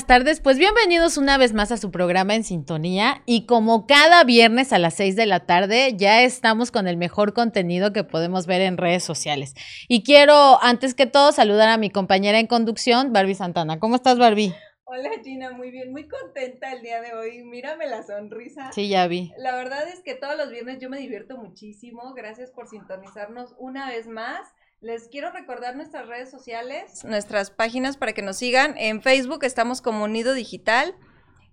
Buenas tardes, pues bienvenidos una vez más a su programa en sintonía y como cada viernes a las 6 de la tarde ya estamos con el mejor contenido que podemos ver en redes sociales. Y quiero antes que todo saludar a mi compañera en conducción, Barbie Santana. ¿Cómo estás, Barbie? Hola Gina, muy bien, muy contenta el día de hoy. Mírame la sonrisa. Sí, ya vi. La verdad es que todos los viernes yo me divierto muchísimo. Gracias por sintonizarnos una vez más. Les quiero recordar nuestras redes sociales, nuestras páginas para que nos sigan. En Facebook estamos como Nido Digital.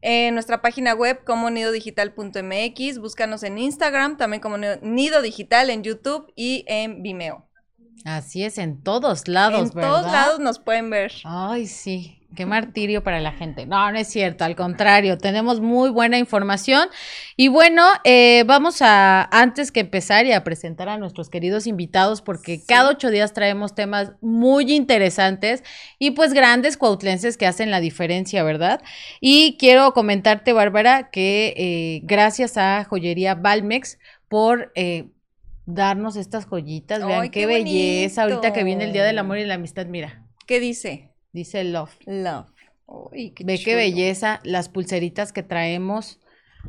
En nuestra página web como nidodigital.mx. Búscanos en Instagram, también como Nido Digital, en YouTube y en Vimeo. Así es, en todos lados, en todos lados nos pueden ver. Ay, sí. Qué martirio para la gente. No, no es cierto, al contrario, tenemos muy buena información. Y bueno, eh, vamos a, antes que empezar y a presentar a nuestros queridos invitados, porque cada ocho días traemos temas muy interesantes y pues grandes cuautlenses que hacen la diferencia, ¿verdad? Y quiero comentarte, Bárbara, que eh, gracias a Joyería Balmex por... Eh, darnos estas joyitas, vean qué, belleza, ahorita que viene el Día del Amor y la Amistad, mira. ¿Qué dice? Dice Love. Love. Ve qué belleza, las pulseritas que traemos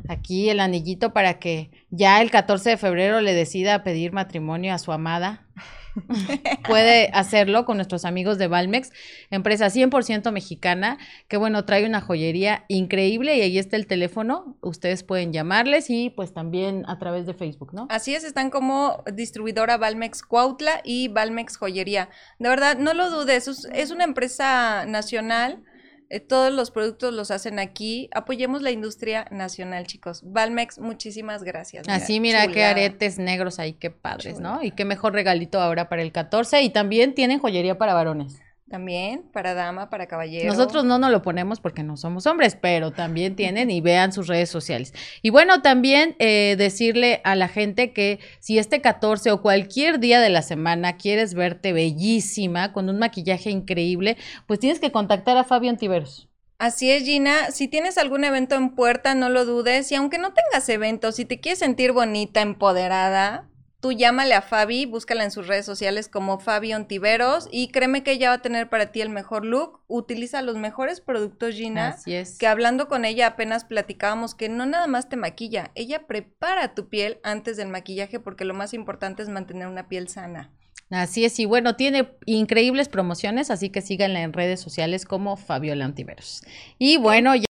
aquí, el anillito para que ya el 14 de febrero le decida pedir matrimonio a su amada. puede hacerlo con nuestros amigos de Valmex, empresa 100% mexicana, que bueno, trae una joyería increíble y ahí está el teléfono, ustedes pueden llamarles y pues también a través de Facebook, ¿no? Así es, están como distribuidora Valmex Cuautla y Valmex Joyería. De verdad, no lo dudes, es una empresa nacional eh, todos los productos los hacen aquí. Apoyemos la industria nacional, chicos. Valmex, muchísimas gracias. Así, mira qué aretes negros ahí, qué padres, ¿no? Y qué mejor regalito ahora para el 14. Y también tienen joyería para varones. También, para dama, para caballero. Nosotros no nos lo ponemos porque no somos hombres, pero también tienen y vean sus redes sociales. Y bueno, también eh, decirle a la gente que si este 14 o cualquier día de la semana quieres verte bellísima, con un maquillaje increíble, pues tienes que contactar a Fabio Antiveros. Así es, Gina. Si tienes algún evento en puerta, no lo dudes. Y aunque no tengas evento, si te quieres sentir bonita, empoderada, Tú llámale a Fabi, búscala en sus redes sociales como Fabi Ontiveros y créeme que ella va a tener para ti el mejor look. Utiliza los mejores productos, Gina. Así es. Que hablando con ella apenas platicábamos que no nada más te maquilla, ella prepara tu piel antes del maquillaje porque lo más importante es mantener una piel sana. Así es, y bueno, tiene increíbles promociones, así que síganla en redes sociales como Fabiola Antiveros. Y bueno, ya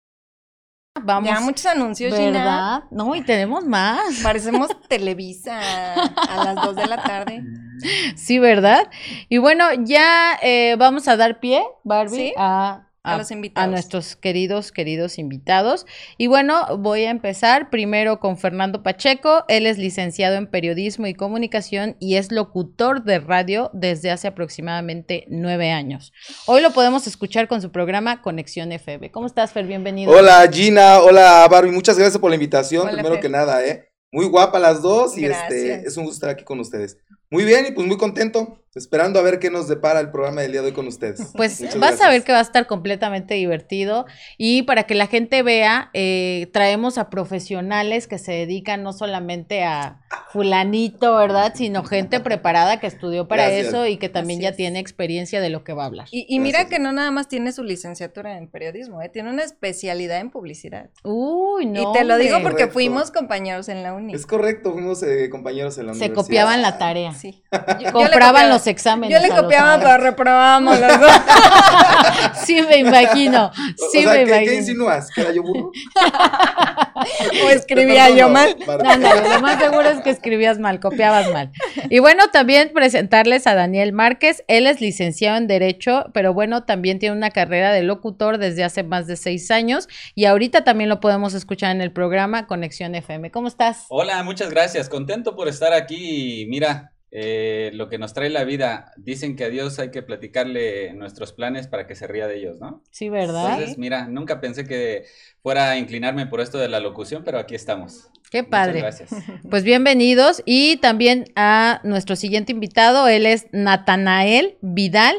Vamos. Ya muchos anuncios, ¿verdad? No, y tenemos más. Parecemos Televisa a las 2 de la tarde. Sí, ¿verdad? Y bueno, ya eh, vamos a dar pie, Barbie, a a, los invitados. a nuestros queridos, queridos invitados. Y bueno, voy a empezar primero con Fernando Pacheco. Él es licenciado en periodismo y comunicación y es locutor de radio desde hace aproximadamente nueve años. Hoy lo podemos escuchar con su programa Conexión FM. ¿Cómo estás, Fer? Bienvenido. Hola, Gina. Hola, Barbie. Muchas gracias por la invitación. primero que nada, ¿eh? Muy guapa las dos y este es un gusto estar aquí con ustedes. Muy bien y pues muy contento, esperando a ver qué nos depara el programa del día de hoy con ustedes. Pues vas a ver que va a estar completamente divertido y para que la gente vea, eh, traemos a profesionales que se dedican no solamente a fulanito, ¿verdad? Sino gente preparada que estudió para eso y que también ya tiene experiencia de lo que va a hablar. Y, mira que no nada más tiene su licenciatura en periodismo, ¿eh? tiene una especialidad en publicidad. Uy, no. Y te lo digo porque fuimos compañeros en la uni. Es correcto, fuimos eh, compañeros en la uni. Se copiaban la tarea. Compraban los exámenes. Yo le copiaba, pero reprobábamos los dos. sí, me imagino. Sí, me imagino. ¿Qué insinúas? ¿Que era yo burro? o escribía yo mal. No, no, lo más seguro es que escribías mal, copiabas mal. Y bueno, también presentarles a Daniel Márquez. Él es licenciado en Derecho, pero bueno, también tiene una carrera de locutor desde hace más de seis años. Y ahorita también lo podemos escuchar en el programa Conexión FM. ¿Cómo estás? Hola, muchas gracias. Contento por estar aquí. Mira, eh, lo que nos trae la vida. Dicen que a Dios hay que platicarle nuestros planes para que se ría de ellos, ¿no? Sí, ¿verdad? Entonces, mira, nunca pensé que fuera a inclinarme por esto de la locución, pero aquí estamos. Qué padre. gracias. Pues bienvenidos y también a nuestro siguiente invitado, él es Natanael Vidal.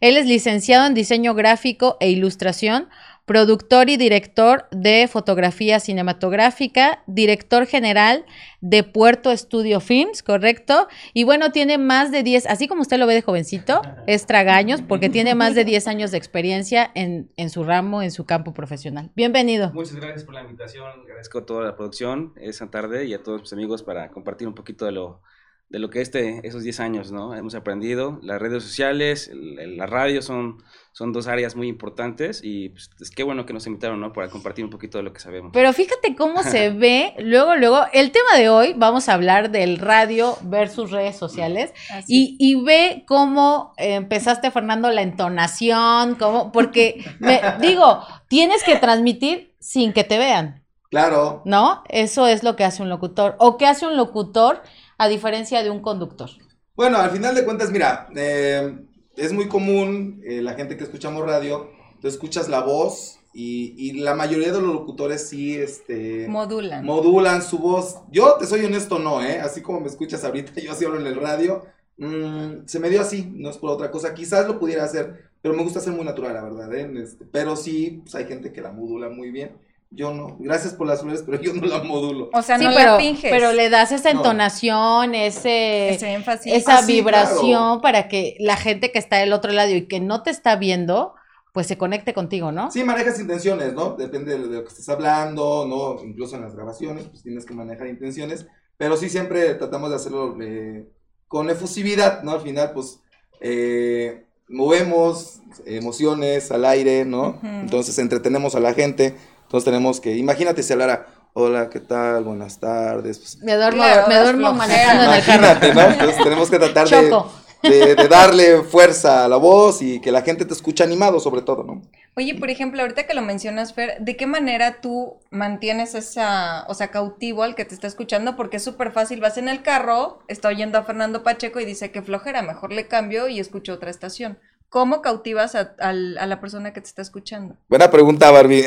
Él es licenciado en diseño gráfico e ilustración productor y director de fotografía cinematográfica, director general de Puerto Studio Films, ¿correcto? Y bueno, tiene más de 10, así como usted lo ve de jovencito, es tragaños, porque tiene más de 10 años de experiencia en, en su ramo, en su campo profesional. Bienvenido. Muchas gracias por la invitación, agradezco a toda la producción esa tarde y a todos mis amigos para compartir un poquito de lo de lo que este, esos 10 años, ¿no? Hemos aprendido. Las redes sociales, la radio son, son dos áreas muy importantes y pues, es qué bueno que nos invitaron, ¿no? Para compartir un poquito de lo que sabemos. Pero fíjate cómo se ve, luego, luego, el tema de hoy, vamos a hablar del radio versus redes sociales y, y, ve cómo empezaste, Fernando, la entonación, cómo, porque, me, digo, tienes que transmitir sin que te vean. Claro. ¿No? Eso es lo que hace un locutor. ¿O qué hace un locutor? a diferencia de un conductor? Bueno, al final de cuentas, mira, eh, es muy común eh, la gente que escuchamos radio, tú escuchas la voz y, la mayoría de los locutores sí, este... Modulan. Modulan su voz. Yo, te soy honesto, no, ¿eh? Así como me escuchas ahorita, yo así hablo en el radio, mm, se me dio así, no es por otra cosa. Quizás lo pudiera hacer, pero me gusta ser muy natural, la verdad, ¿eh? Este, pero sí, pues hay gente que la modula muy bien. Yo no. Gracias por las flores, pero yo no la modulo. O sea, no pero, la finges. Pero le das esa entonación, ese, énfasis. esa ah, vibración para que la gente que está del otro lado y que no te está viendo, pues se conecte contigo, ¿no? Sí, manejas intenciones, ¿no? Depende de lo que estés hablando, ¿no? Incluso en las grabaciones, pues tienes que manejar intenciones. Pero sí siempre tratamos de hacerlo eh, con efusividad, ¿no? Al final, pues, eh, movemos emociones al aire, ¿no? Entonces entretenemos a la gente. Entonces tenemos que, imagínate si hablara, hola, ¿qué tal? Buenas tardes. Pues, me duermo, me duermo manejando en el carro. ¿no? Entonces tenemos que tratar de, de, darle fuerza a la voz y que la gente te escuche animado sobre todo, ¿no? Oye, por ejemplo, ahorita que lo mencionas, Fer, ¿de qué manera tú mantienes esa, o sea, cautivo al que te está escuchando? Porque es súper fácil, vas en el carro, está oyendo a Fernando Pacheco y dice que flojera, mejor le cambio y escucho otra estación. ¿Cómo cautivas a, la persona que te está escuchando? Buena pregunta, Barbie.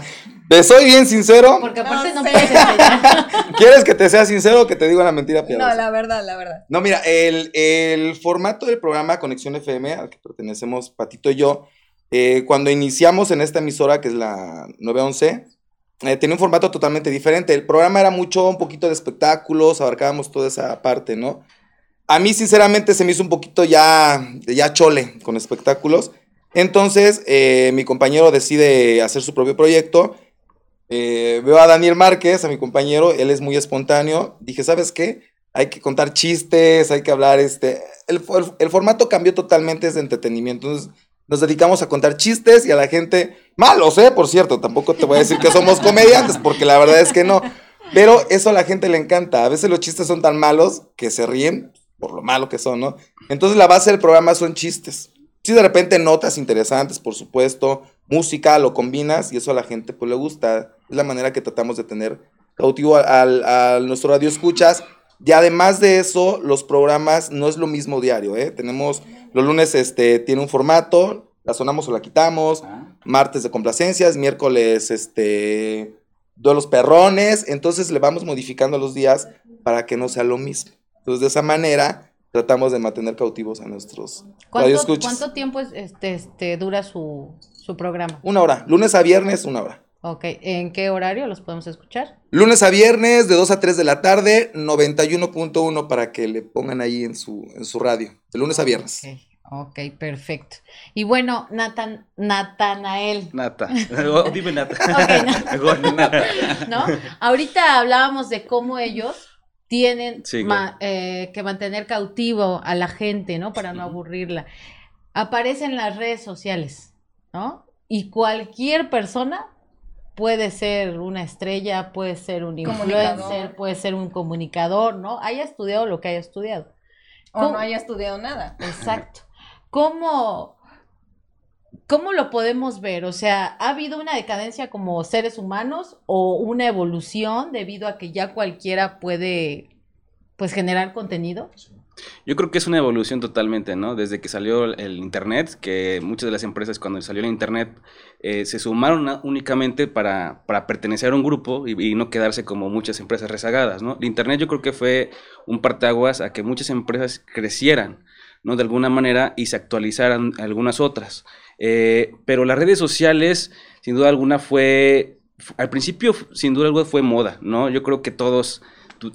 ¿Te soy bien sincero? Porque aparte no, puedes ¿Quieres que te sea sincero o que te diga una mentira piadosa? No, la verdad, la verdad. No, mira, el, formato del programa Conexión FM, al que pertenecemos Patito y yo, eh, cuando iniciamos en esta emisora, que es la 911, eh, tenía un formato totalmente diferente. El programa era mucho, un poquito de espectáculos, abarcábamos toda esa parte, ¿no? A mí, sinceramente, se me hizo un poquito ya, ya chole con espectáculos. Entonces, eh, mi compañero decide hacer su propio proyecto. Eh, veo a Daniel Márquez, a mi compañero, él es muy espontáneo. Dije, ¿sabes qué? Hay que contar chistes, hay que hablar, este... El, formato cambió totalmente de entretenimiento. Nos dedicamos a contar chistes y a la gente, malos, ¿eh? Por cierto, tampoco te voy a decir que somos comediantes, porque la verdad es que no. Pero eso a la gente le encanta. A veces los chistes son tan malos que se ríen por lo malo que son, ¿no? Entonces la base del programa son chistes. Si de repente notas interesantes, por supuesto, música, lo combinas y eso a la gente pues le gusta. Es la manera que tratamos de tener cautivo a, nuestro radio escuchas. Y además de eso, los programas no es lo mismo diario, ¿eh? Tenemos, los lunes este, tiene un formato, la sonamos o la quitamos, ah. martes de complacencias, miércoles, este, los perrones, entonces le vamos modificando los días para que no sea lo mismo. Entonces, de esa manera, tratamos de mantener cautivos a nuestros ¿Cuánto, ¿Cuánto tiempo este, este, dura su, programa? Una hora. Lunes a viernes, una hora. Ok. ¿En qué horario los podemos escuchar? Lunes a viernes, de 2 a 3 de la tarde, 91.1 para que le pongan ahí en su, en su radio. De lunes a viernes. Ok, perfecto. Y bueno, Nathan, Natanael. Nata. Oh, dime Nata. Nata. ¿No? Ahorita hablábamos de cómo ellos tienen eh, que mantener cautivo a la gente, ¿no? Para no aburrirla. Aparecen las redes sociales, ¿no? Y cualquier persona puede ser una estrella, puede ser un influencer, puede ser un comunicador, ¿no? Haya estudiado lo que haya estudiado. O no haya estudiado nada. Exacto. ¿Cómo, ¿Cómo lo podemos ver? O sea, ¿ha habido una decadencia como seres humanos o una evolución debido a que ya cualquiera puede pues generar contenido? Yo creo que es una evolución totalmente, ¿no? Desde que salió el Internet, que muchas de las empresas cuando salió el Internet eh, se sumaron únicamente para, para, pertenecer a un grupo y, no quedarse como muchas empresas rezagadas, ¿no? El Internet yo creo que fue un parteaguas a que muchas empresas crecieran, ¿no? De alguna manera y se actualizaran algunas otras. Eh, pero las redes sociales, sin duda alguna, fue, al principio, sin duda alguna, fue moda, ¿no? Yo creo que todos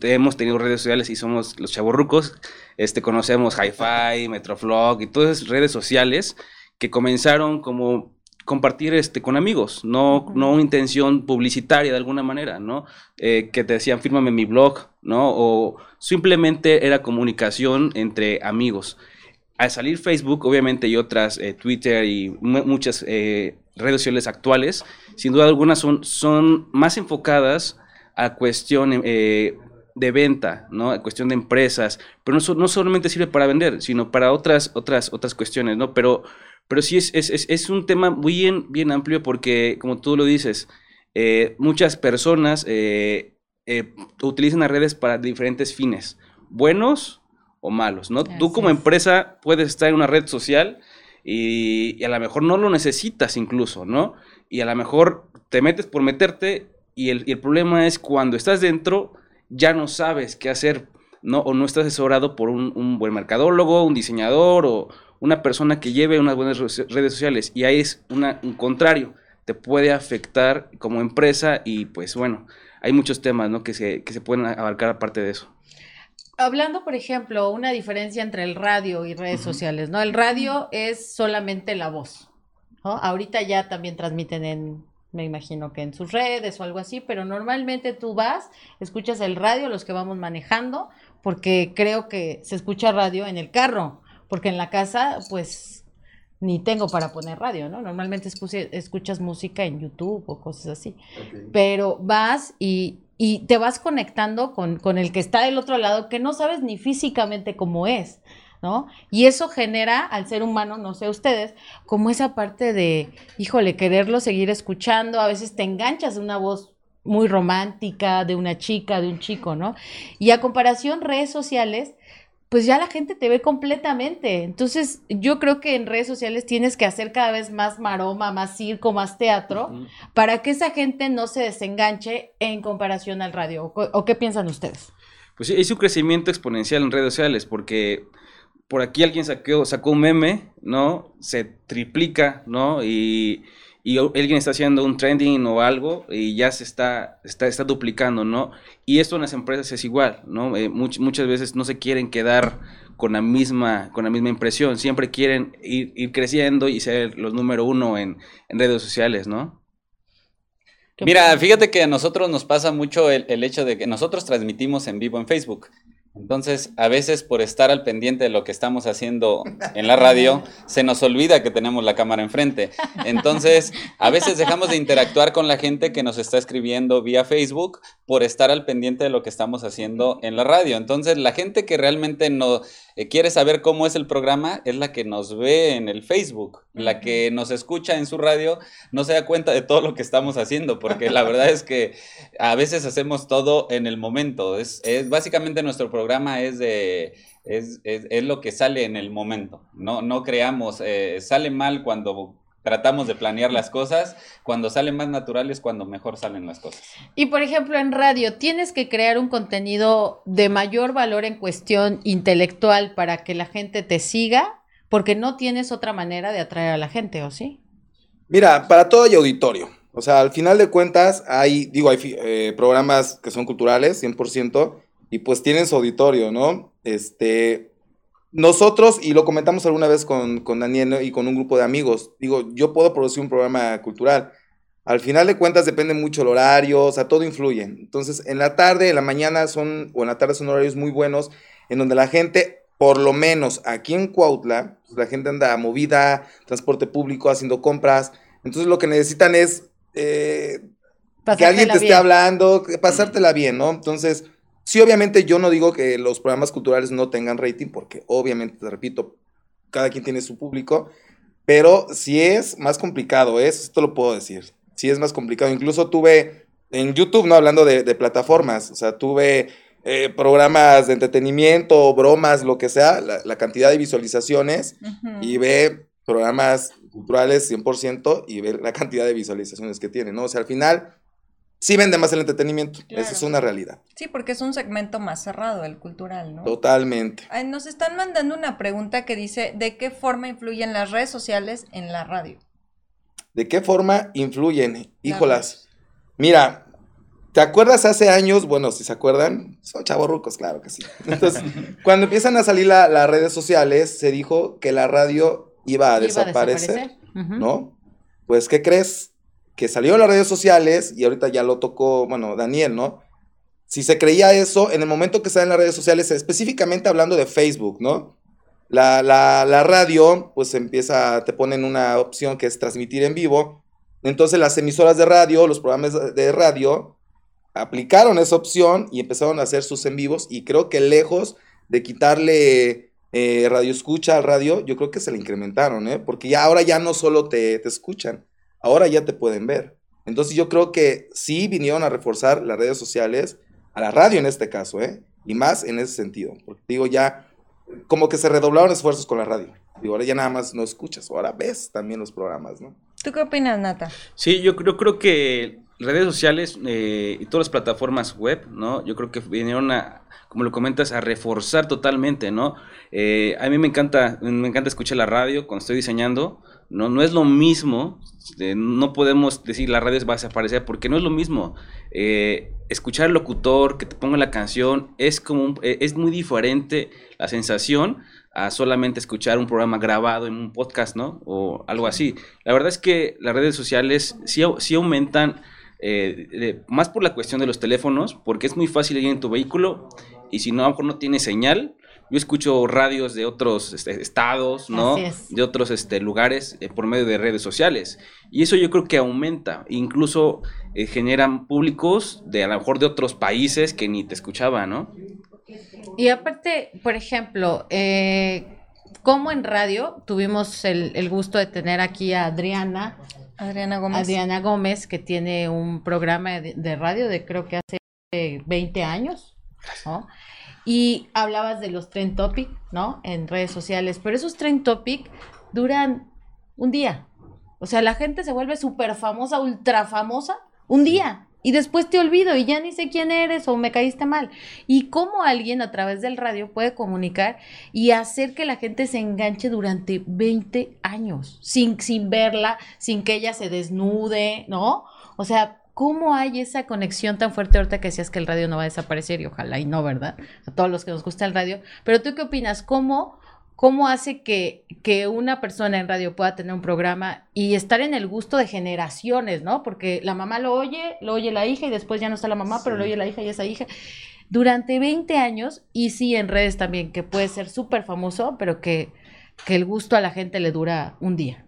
hemos tenido redes sociales y somos los chavorrucos, este, conocemos Hi-Fi, Metroflog y todas esas redes sociales que comenzaron como compartir este con amigos, no, no una intención publicitaria de alguna manera, ¿no? Eh, que te decían, fírmame mi blog, ¿no? O simplemente era comunicación entre amigos. Al salir Facebook, obviamente, y otras, eh, Twitter y muchas eh, redes sociales actuales, sin duda alguna son, son más enfocadas a cuestión de venta, ¿no? A cuestión de empresas, pero no, no solamente sirve para vender, sino para otras, otras, otras cuestiones, ¿no? Pero pero sí es, es, es, un tema bien, bien amplio porque, como tú lo dices, eh, muchas personas eh, eh, utilizan las redes para diferentes fines, buenos o malos, ¿no? tú como empresa puedes estar en una red social y, a lo mejor no lo necesitas incluso, ¿no? Y a lo mejor te metes por meterte y el, y el problema es cuando estás dentro ya no sabes qué hacer, ¿no? O no estás asesorado por un, un buen mercadólogo, un diseñador o una persona que lleve unas buenas redes sociales y ahí es una, un contrario, te puede afectar como empresa y pues bueno, hay muchos temas ¿no? que, se, que se pueden abarcar aparte de eso. Hablando, por ejemplo, una diferencia entre el radio y redes sociales, ¿no? El radio es solamente la voz, ¿no? Ahorita ya también transmiten en, me imagino que en sus redes o algo así, pero normalmente tú vas, escuchas el radio, los que vamos manejando, porque creo que se escucha radio en el carro, porque en la casa, pues, ni tengo para poner radio, ¿no? Normalmente escuchas música en YouTube o cosas así. Pero vas y, y, te vas conectando con, con el que está del otro lado, que no sabes ni físicamente cómo es. ¿no? Y eso genera al ser humano, no sé ustedes, como esa parte de, híjole, quererlo seguir escuchando, a veces te enganchas de una voz muy romántica, de una chica, de un chico, ¿no? Y a comparación redes sociales, pues ya la gente te ve completamente. Entonces, yo creo que en redes sociales tienes que hacer cada vez más maroma, más circo, más teatro, para que esa gente no se desenganche en comparación al radio. ¿O, qué piensan ustedes? Pues sí, es un crecimiento exponencial en redes sociales, porque por aquí alguien sacó, sacó un meme, ¿no? Se triplica, ¿no? Y y alguien está haciendo un trending o algo y ya se está, está, duplicando, ¿no? Y esto en las empresas es igual, ¿no? Eh, muchas veces no se quieren quedar con la misma, con la misma impresión, siempre quieren ir, creciendo y ser los número uno en, en redes sociales, ¿no? Mira, fíjate que a nosotros nos pasa mucho el, hecho de que nosotros transmitimos en vivo en Facebook. Entonces, a veces por estar al pendiente de lo que estamos haciendo en la radio, se nos olvida que tenemos la cámara enfrente. Entonces, a veces dejamos de interactuar con la gente que nos está escribiendo vía Facebook por estar al pendiente de lo que estamos haciendo en la radio. Entonces, la gente que realmente no eh, quiere saber cómo es el programa es la que nos ve en el Facebook, la que nos escucha en su radio, no se da cuenta de todo lo que estamos haciendo, porque la verdad es que a veces hacemos todo en el momento. Es, es básicamente nuestro programa es de es, es, es, lo que sale en el momento. No, no creamos, eh, sale mal cuando tratamos de planear las cosas, cuando salen más naturales, cuando mejor salen las cosas. Y por ejemplo, en radio, tienes que crear un contenido de mayor valor en cuestión intelectual para que la gente te siga, porque no tienes otra manera de atraer a la gente, ¿o sí? Mira, para todo hay auditorio. O sea, al final de cuentas, hay, digo, hay eh, programas que son culturales, 100%, y pues tienen su auditorio, ¿no? Este, nosotros, y lo comentamos alguna vez con, con Daniel y con un grupo de amigos, digo, yo puedo producir un programa cultural. Al final de cuentas depende mucho el horario, o sea, todo influye. Entonces, en la tarde, en la mañana son, o en la tarde son horarios muy buenos, en donde la gente, por lo menos aquí en Cuautla, pues, la gente anda movida, transporte público, haciendo compras. Entonces, lo que necesitan es eh, que alguien te esté hablando, pasártela bien, ¿no? Entonces, Sí, obviamente yo no digo que los programas culturales no tengan rating, porque obviamente, te repito, cada quien tiene su público, pero sí es más complicado, ¿eh? eso esto lo puedo decir. Sí es más complicado. Incluso tuve en YouTube, no hablando de, plataformas, o sea, tuve eh, programas de entretenimiento, bromas, lo que sea, la, cantidad de visualizaciones y ve programas culturales 100% y ver la cantidad de visualizaciones que tienen, ¿no? O sea, al final sí vende más el entretenimiento. Esa es una realidad. Sí, porque es un segmento más cerrado, el cultural, ¿no? Totalmente. nos están mandando una pregunta que dice, ¿de qué forma influyen las redes sociales en la radio? ¿De qué forma influyen? Híjolas. Mira, ¿te acuerdas hace años? Bueno, si se acuerdan, son chavorrucos, claro que sí. Entonces, cuando empiezan a salir las redes sociales, se dijo que la radio iba a desaparecer, ¿no? Pues, ¿qué crees? Que salió en las redes sociales y ahorita ya lo tocó, bueno, Daniel, ¿no? Si se creía eso, en el momento que sale en las redes sociales, específicamente hablando de Facebook, ¿no? La, la, radio, pues empieza, te ponen una opción que es transmitir en vivo. Entonces las emisoras de radio, los programas de radio, aplicaron esa opción y empezaron a hacer sus en vivos. Y creo que lejos de quitarle eh, radio escucha al radio, yo creo que se le incrementaron, ¿eh? Porque ya ahora ya no solo te, te escuchan, ahora ya te pueden ver. Entonces yo creo que sí vinieron a reforzar las redes sociales, a la radio en este caso, ¿eh? Y más en ese sentido. Porque digo, ya como que se redoblaron esfuerzos con la radio. Digo, ahora ya nada más no escuchas, ahora ves también los programas, ¿no? ¿Tú qué opinas, Nata? Sí, yo creo, creo que redes sociales eh, y todas las plataformas web, ¿no? Yo creo que vinieron a, como lo comentas, a reforzar totalmente, ¿no? Eh, a mí me encanta, me encanta escuchar la radio cuando estoy diseñando, no, no es lo mismo, eh, no podemos decir la radio va a desaparecer porque no es lo mismo. Eh, escuchar al locutor, que te ponga la canción, es, como eh, es muy diferente la sensación a solamente escuchar un programa grabado en un podcast, ¿no? O algo así. La verdad es que las redes sociales sí, sí aumentan, más por la cuestión de los teléfonos, porque es muy fácil ir en tu vehículo y si no, a lo mejor no tiene señal, yo escucho radios de otros este, estados, ¿no? De otros este, lugares eh, por medio de redes sociales. Y eso yo creo que aumenta, incluso eh, generan públicos de a lo mejor de otros países que ni te escuchaban, ¿no? Y aparte, por ejemplo, eh, como en radio tuvimos el, gusto de tener aquí a Adriana. Adriana Gómez. Adriana Gómez, que tiene un programa de, de radio de creo que hace 20 años, ¿no? Y hablabas de los trend topic, ¿no? En redes sociales, pero esos trend topic duran un día. O sea, la gente se vuelve súper famosa, ultra famosa, un día. Y después te olvido y ya ni sé quién eres o me caíste mal. Y cómo alguien a través del radio puede comunicar y hacer que la gente se enganche durante 20 años, sin, sin verla, sin que ella se desnude, ¿no? O sea, ¿Cómo hay esa conexión tan fuerte ahorita que decías que el radio no va a desaparecer? Y ojalá y no, ¿verdad? A todos los que nos gusta el radio. Pero tú qué opinas? ¿Cómo, cómo hace que, que una persona en radio pueda tener un programa y estar en el gusto de generaciones, ¿no? Porque la mamá lo oye, lo oye la hija y después ya no está la mamá, pero lo oye la hija y esa hija. Durante 20 años, y sí en redes también, que puede ser súper famoso, pero que, que el gusto a la gente le dura un día.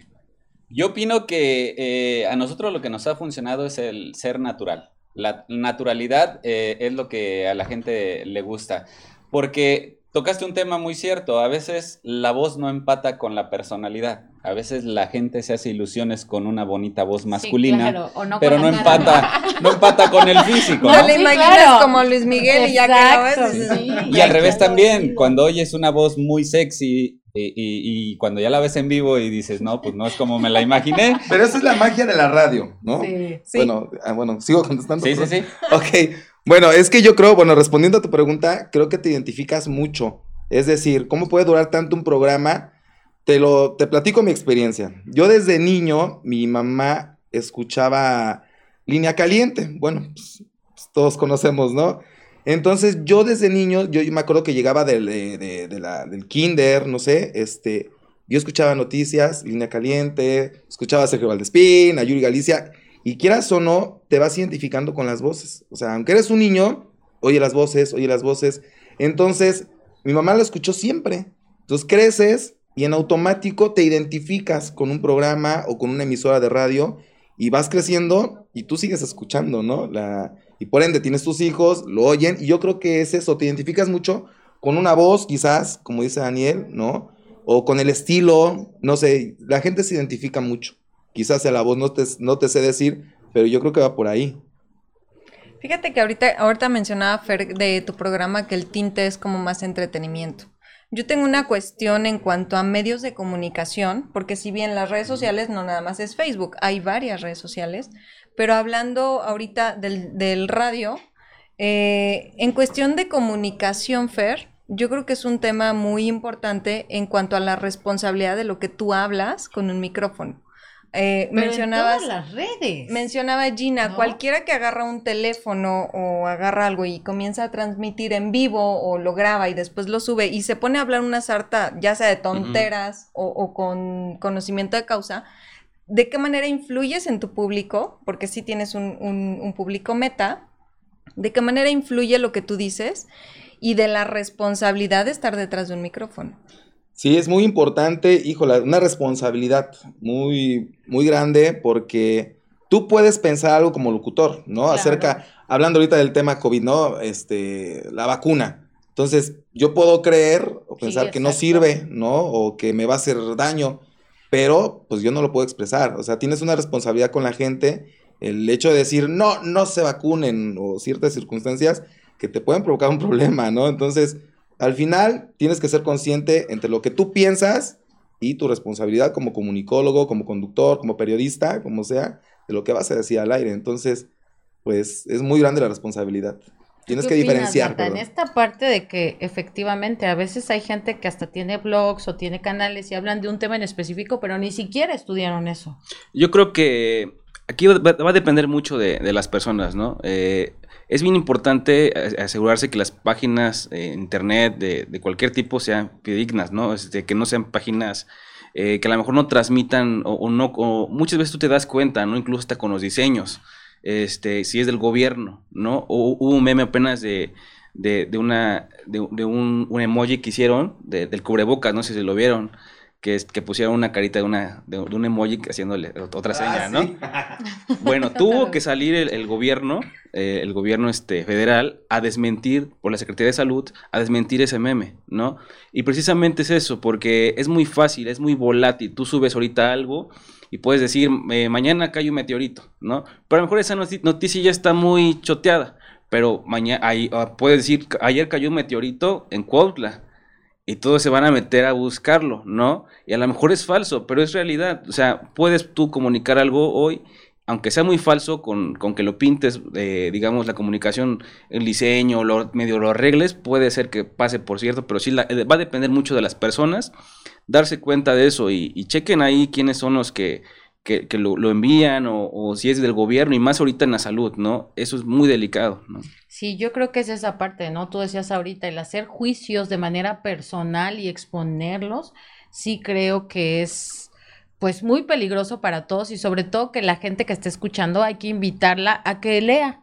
Yo opino que eh, a nosotros lo que nos ha funcionado es el ser natural. La naturalidad eh, es lo que a la gente le gusta. Porque tocaste un tema muy cierto. A veces la voz no empata con la personalidad. A veces la gente se hace ilusiones con una bonita voz masculina, pero no empata, no empata con el físico. No, le imaginas como Luis Miguel y ya que lo ves. y al revés también, cuando oyes una voz muy sexy y, cuando ya la ves en vivo y dices, no, pues no es como me la imaginé. Pero esa es la magia de la radio, ¿no? Sí, sí. Bueno, ah, bueno, sigo contestando. Sí, sí, sí. Ok, bueno, es que yo creo, bueno, respondiendo a tu pregunta, creo que te identificas mucho. Es decir, ¿cómo puede durar tanto un programa? Te lo, te platico mi experiencia. Yo desde niño, mi mamá escuchaba Línea Caliente. Bueno, pues, todos conocemos, ¿no? Entonces yo desde niño, yo me acuerdo que llegaba del, del kinder, no sé, este, yo escuchaba noticias, Línea Caliente, escuchaba a Sergio Valdespín, a Yuri Galicia, y quieras o no, te vas identificando con las voces. O sea, aunque eres un niño, oye las voces, oye las voces. Entonces, mi mamá lo escuchó siempre. Entonces creces y en automático te identificas con un programa o con una emisora de radio y vas creciendo y tú sigues escuchando, ¿no? La, y por ende tienes tus hijos, lo oyen, y yo creo que es eso, te identificas mucho con una voz, quizás, como dice Daniel, ¿no? O con el estilo, no sé, la gente se identifica mucho. Quizás sea la voz, no te, no te sé decir, pero yo creo que va por ahí. Fíjate que ahorita, ahorita mencionaba Fer de tu programa que el tinte es como más entretenimiento. Yo tengo una cuestión en cuanto a medios de comunicación, porque si bien las redes sociales no nada más es Facebook, hay varias redes sociales, pero hablando ahorita del, del radio, eh, en cuestión de comunicación, Fer, yo creo que es un tema muy importante en cuanto a la responsabilidad de lo que tú hablas con un micrófono. Eh, mencionabas las redes. Mencionaba Gina, cualquiera que agarra un teléfono o agarra algo y comienza a transmitir en vivo o lo graba y después lo sube y se pone a hablar una sarta, ya sea de tonteras o, con conocimiento de causa, ¿de qué manera influyes en tu público? Porque si tienes un, un público meta, ¿de qué manera influye lo que tú dices? Y de la responsabilidad de estar detrás de un micrófono. Sí, es muy importante, híjole, una responsabilidad muy, muy grande porque tú puedes pensar algo como locutor, ¿no? Acerca, hablando ahorita del tema COVID, ¿no? Este, la vacuna. Entonces, yo puedo creer o pensar que no sirve, ¿no? O que me va a hacer daño, pero pues yo no lo puedo expresar. O sea, tienes una responsabilidad con la gente. El hecho de decir, no, no se vacunen o ciertas circunstancias que te pueden provocar un problema, ¿no? Entonces, al final tienes que ser consciente entre lo que tú piensas y tu responsabilidad como comunicólogo, como conductor, como periodista, como sea, de lo que vas a decir al aire. Entonces, pues es muy grande la responsabilidad. Tienes que diferenciar. En esta parte de que efectivamente a veces hay gente que hasta tiene blogs o tiene canales y hablan de un tema en específico, pero ni siquiera estudiaron eso. Yo creo que aquí va, a depender mucho de, de las personas, ¿no? Eh, es bien importante asegurarse que las páginas de internet de, cualquier tipo sean fidedignas, ¿no? Este, que no sean páginas eh, que a lo mejor no transmitan o, no, muchas veces tú te das cuenta, ¿no? Incluso hasta con los diseños, este, si es del gobierno, ¿no? O hubo un meme apenas de, de, una, de, un, un, emoji que hicieron del cubrebocas, no sé si lo vieron, que, que pusieron una carita de, una, de, un emoji haciéndole otra ah, seña, ¿no? bueno, tuvo que salir el, gobierno, eh, el gobierno este, federal, a desmentir, por la Secretaría de Salud, a desmentir ese meme, ¿no? Y precisamente es eso, porque es muy fácil, es muy volátil. Tú subes ahorita algo y puedes decir, eh, mañana cae un meteorito, ¿no? Pero a lo mejor esa noticia ya está muy choteada, pero mañana, ahí, ah, puedes decir, ayer cayó un meteorito en Cuautla y todos se van a meter a buscarlo, ¿no? Y a lo mejor es falso, pero es realidad. O sea, puedes tú comunicar algo hoy, aunque sea muy falso, con, con que lo pintes, eh, digamos, la comunicación, el diseño, lo, medio lo arregles, puede ser que pase, por cierto, pero sí eh, va a depender mucho de las personas darse cuenta de eso y, y chequen ahí quiénes son los que que, lo, envían o, si es del gobierno y más ahorita en la salud, ¿no? Eso es muy delicado, ¿no? Sí, yo creo que es esa parte, ¿no? Tú decías ahorita, el hacer juicios de manera personal y exponerlos, sí creo que es pues muy peligroso para todos y sobre todo que la gente que esté escuchando hay que invitarla a que lea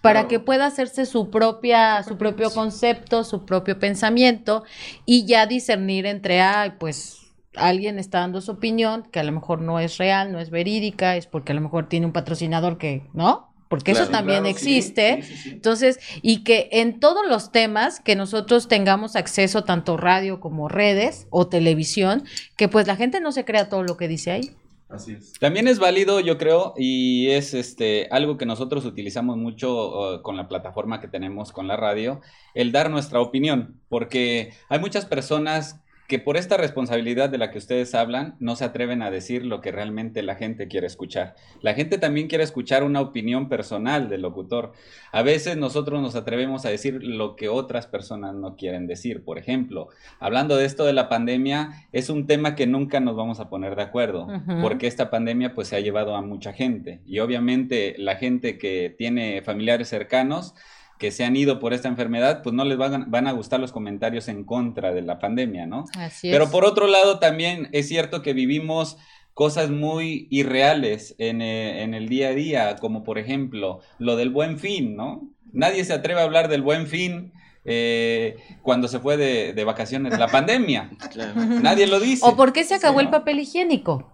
para que pueda hacerse su propia su propio concepto, su propio pensamiento y ya discernir entre ay, pues alguien está dando su opinión, que a lo mejor no es real, no es verídica, es porque a lo mejor tiene un patrocinador que, ¿no? Porque eso también existe. Entonces, y que en todos los temas que nosotros tengamos acceso, tanto radio como redes o televisión, que pues la gente no se crea todo lo que dice ahí. Así es. También es válido, yo creo, y es este algo que nosotros utilizamos mucho uh, con la plataforma que tenemos con la radio, el dar nuestra opinión, porque hay muchas personas que por esta responsabilidad de la que ustedes hablan, no se atreven a decir lo que realmente la gente quiere escuchar. La gente también quiere escuchar una opinión personal del locutor. A veces nosotros nos atrevemos a decir lo que otras personas no quieren decir. Por ejemplo, hablando de esto de la pandemia, es un tema que nunca nos vamos a poner de acuerdo, porque esta pandemia pues se ha llevado a mucha gente y obviamente la gente que tiene familiares cercanos, que se han ido por esta enfermedad, pues no les van, van a gustar los comentarios en contra de la pandemia, ¿no? Así Pero por otro lado, también es cierto que vivimos cosas muy irreales en, eh, en, el día a día, como por ejemplo lo del buen fin, ¿no? Nadie se atreve a hablar del buen fin eh, cuando se fue de, vacaciones la pandemia. Nadie lo dice. O por qué se acabó el papel higiénico.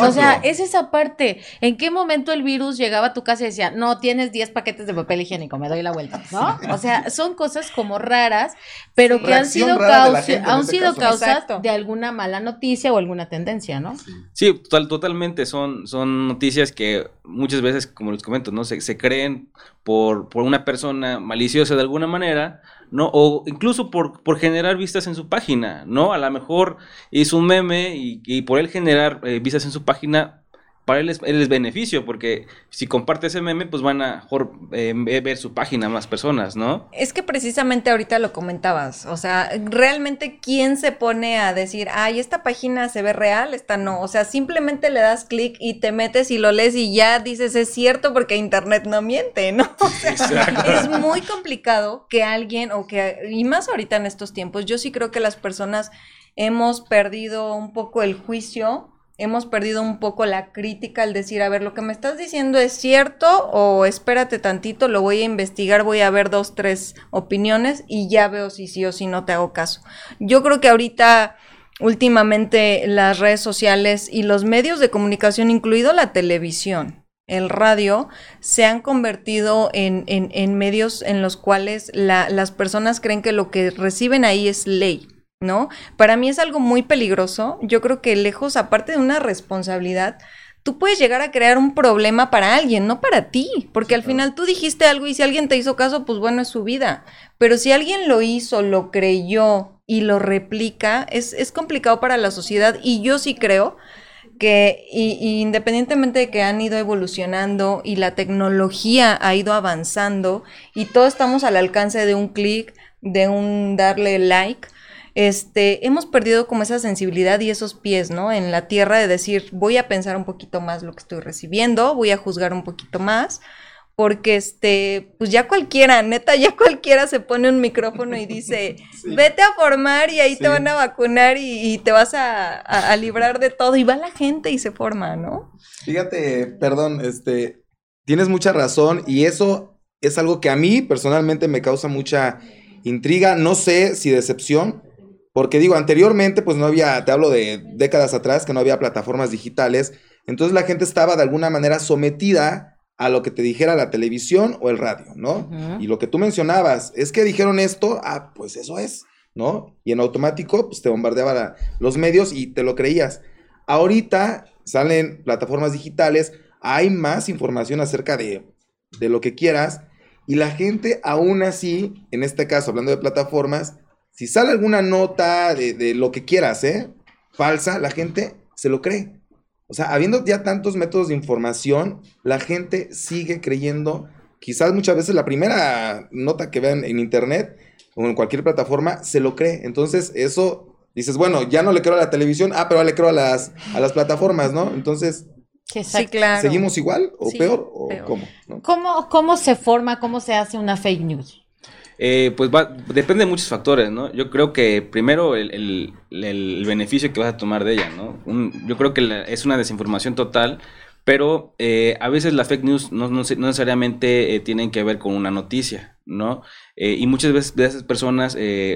o sea, es esa parte. ¿En qué momento el virus llegaba a tu casa y decía, no, tienes 10 paquetes de papel higiénico, me doy la vuelta? ¿No? O sea, son cosas como raras, pero que han sido, han este sido causas de alguna mala noticia o alguna tendencia, ¿no? Sí, total, totalmente. Son, son noticias que muchas veces, como les comento, ¿no? Se, se creen por, por una persona maliciosa de alguna manera, ¿no? O incluso por, por generar vistas en su página, ¿no? A lo mejor hizo un meme y, por él generar eh, vistas en su página para él es, beneficio, porque si comparte ese meme, pues van a eh, ver su página más personas, ¿no? Es que precisamente ahorita lo comentabas, o sea, realmente quién se pone a decir, ay, esta página se ve real, esta no, o sea, simplemente le das clic y te metes y lo lees y ya dices, es cierto porque internet no miente, ¿no? O sea, es muy complicado que alguien, o que, y más ahorita en estos tiempos, yo sí creo que las personas hemos perdido un poco el juicio hemos perdido un poco la crítica al decir, a ver, lo que me estás diciendo es cierto o espérate tantito, lo voy a investigar, voy a ver dos, tres opiniones y ya veo si sí o si no te hago caso. Yo creo que ahorita, últimamente, las redes sociales y los medios de comunicación, incluido la televisión, el radio, se han convertido en, en, medios en los cuales las personas creen que lo que reciben ahí es ley. ¿No? Para mí es algo muy peligroso. Yo creo que lejos, aparte de una responsabilidad, tú puedes llegar a crear un problema para alguien, no para ti, porque al final tú dijiste algo y si alguien te hizo caso, pues bueno, es su vida. Pero si alguien lo hizo, lo creyó y lo replica, es, es complicado para la sociedad y yo sí creo que independientemente de que han ido evolucionando y la tecnología ha ido avanzando y todos estamos al alcance de un clic, de un darle like, este, hemos perdido como esa sensibilidad y esos pies, ¿no? En la tierra de decir, voy a pensar un poquito más lo que estoy recibiendo, voy a juzgar un poquito más, porque este, pues ya cualquiera, neta, ya cualquiera se pone un micrófono y dice, vete a formar y ahí te van a vacunar y, te vas a, librar de todo, y va la gente y se forma, ¿no? Fíjate, perdón, este, tienes mucha razón y eso es algo que a mí personalmente me causa mucha intriga, no sé si decepción, porque digo, anteriormente pues no había, te hablo de décadas atrás, que no había plataformas digitales, entonces la gente estaba de alguna manera sometida a lo que te dijera la televisión o el radio, ¿no? Y lo que tú mencionabas, es que dijeron esto, ah, pues eso es, ¿no? Y en automático pues te bombardeaba los medios y te lo creías. Ahorita salen plataformas digitales, hay más información acerca de, de lo que quieras y la gente aún así, en este caso hablando de plataformas, si sale alguna nota de, lo que quieras, ¿eh? Falsa, la gente se lo cree. O sea, habiendo ya tantos métodos de información, la gente sigue creyendo, quizás muchas veces la primera nota que vean en internet o en cualquier plataforma, se lo cree. Entonces, eso, dices, bueno, ya no le creo a la televisión, ah, pero le creo a las, a las plataformas, ¿no? Entonces, Sí, claro. ¿Seguimos igual o peor? ¿O cómo, cómo? ¿Cómo se forma, cómo se hace una fake news? Eh, pues va, depende de muchos factores, ¿no? Yo creo que primero el, beneficio que vas a tomar de ella, ¿no? yo creo que es una desinformación total, pero eh, a veces la fake news no, necesariamente eh, tienen que ver con una noticia, ¿no? y muchas veces de esas personas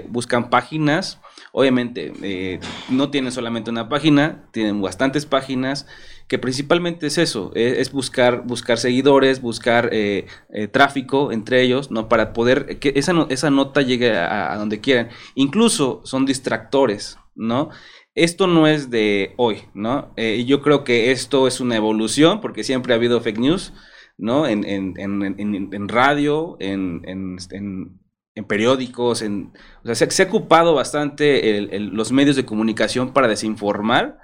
buscan páginas, obviamente no tienen solamente una página, tienen bastantes páginas que principalmente es eso, e, es, buscar, buscar seguidores, buscar eh, eh, tráfico entre ellos, ¿no? Para poder que esa, esa nota llegue a, donde quieran. Incluso son distractores, ¿no? Esto no es de hoy, ¿no? Eh, yo creo que esto es una evolución, porque siempre ha habido fake news, ¿no? En, en, en, en radio, en, periódicos, en, o sea, se, ha ocupado bastante los medios de comunicación para desinformar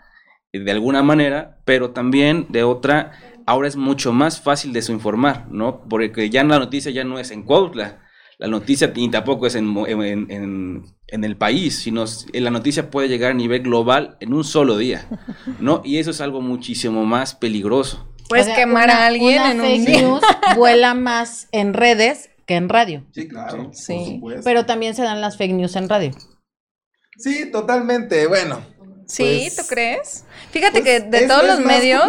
de alguna manera, pero también de otra, ahora es mucho más fácil de informar, ¿no? Porque ya la noticia ya no es en Cuautla, la noticia ni tampoco es en, en, el país, sino la noticia puede llegar a nivel global en un solo día, ¿no? Y eso es algo muchísimo más peligroso. Puedes quemar a alguien en un news vuela más en redes que en radio. Sí, claro. Sí. Pero también se dan las fake news en radio. Sí, totalmente. Bueno, Sí, pues, ¿tú crees? Fíjate que pues, de todos los medios.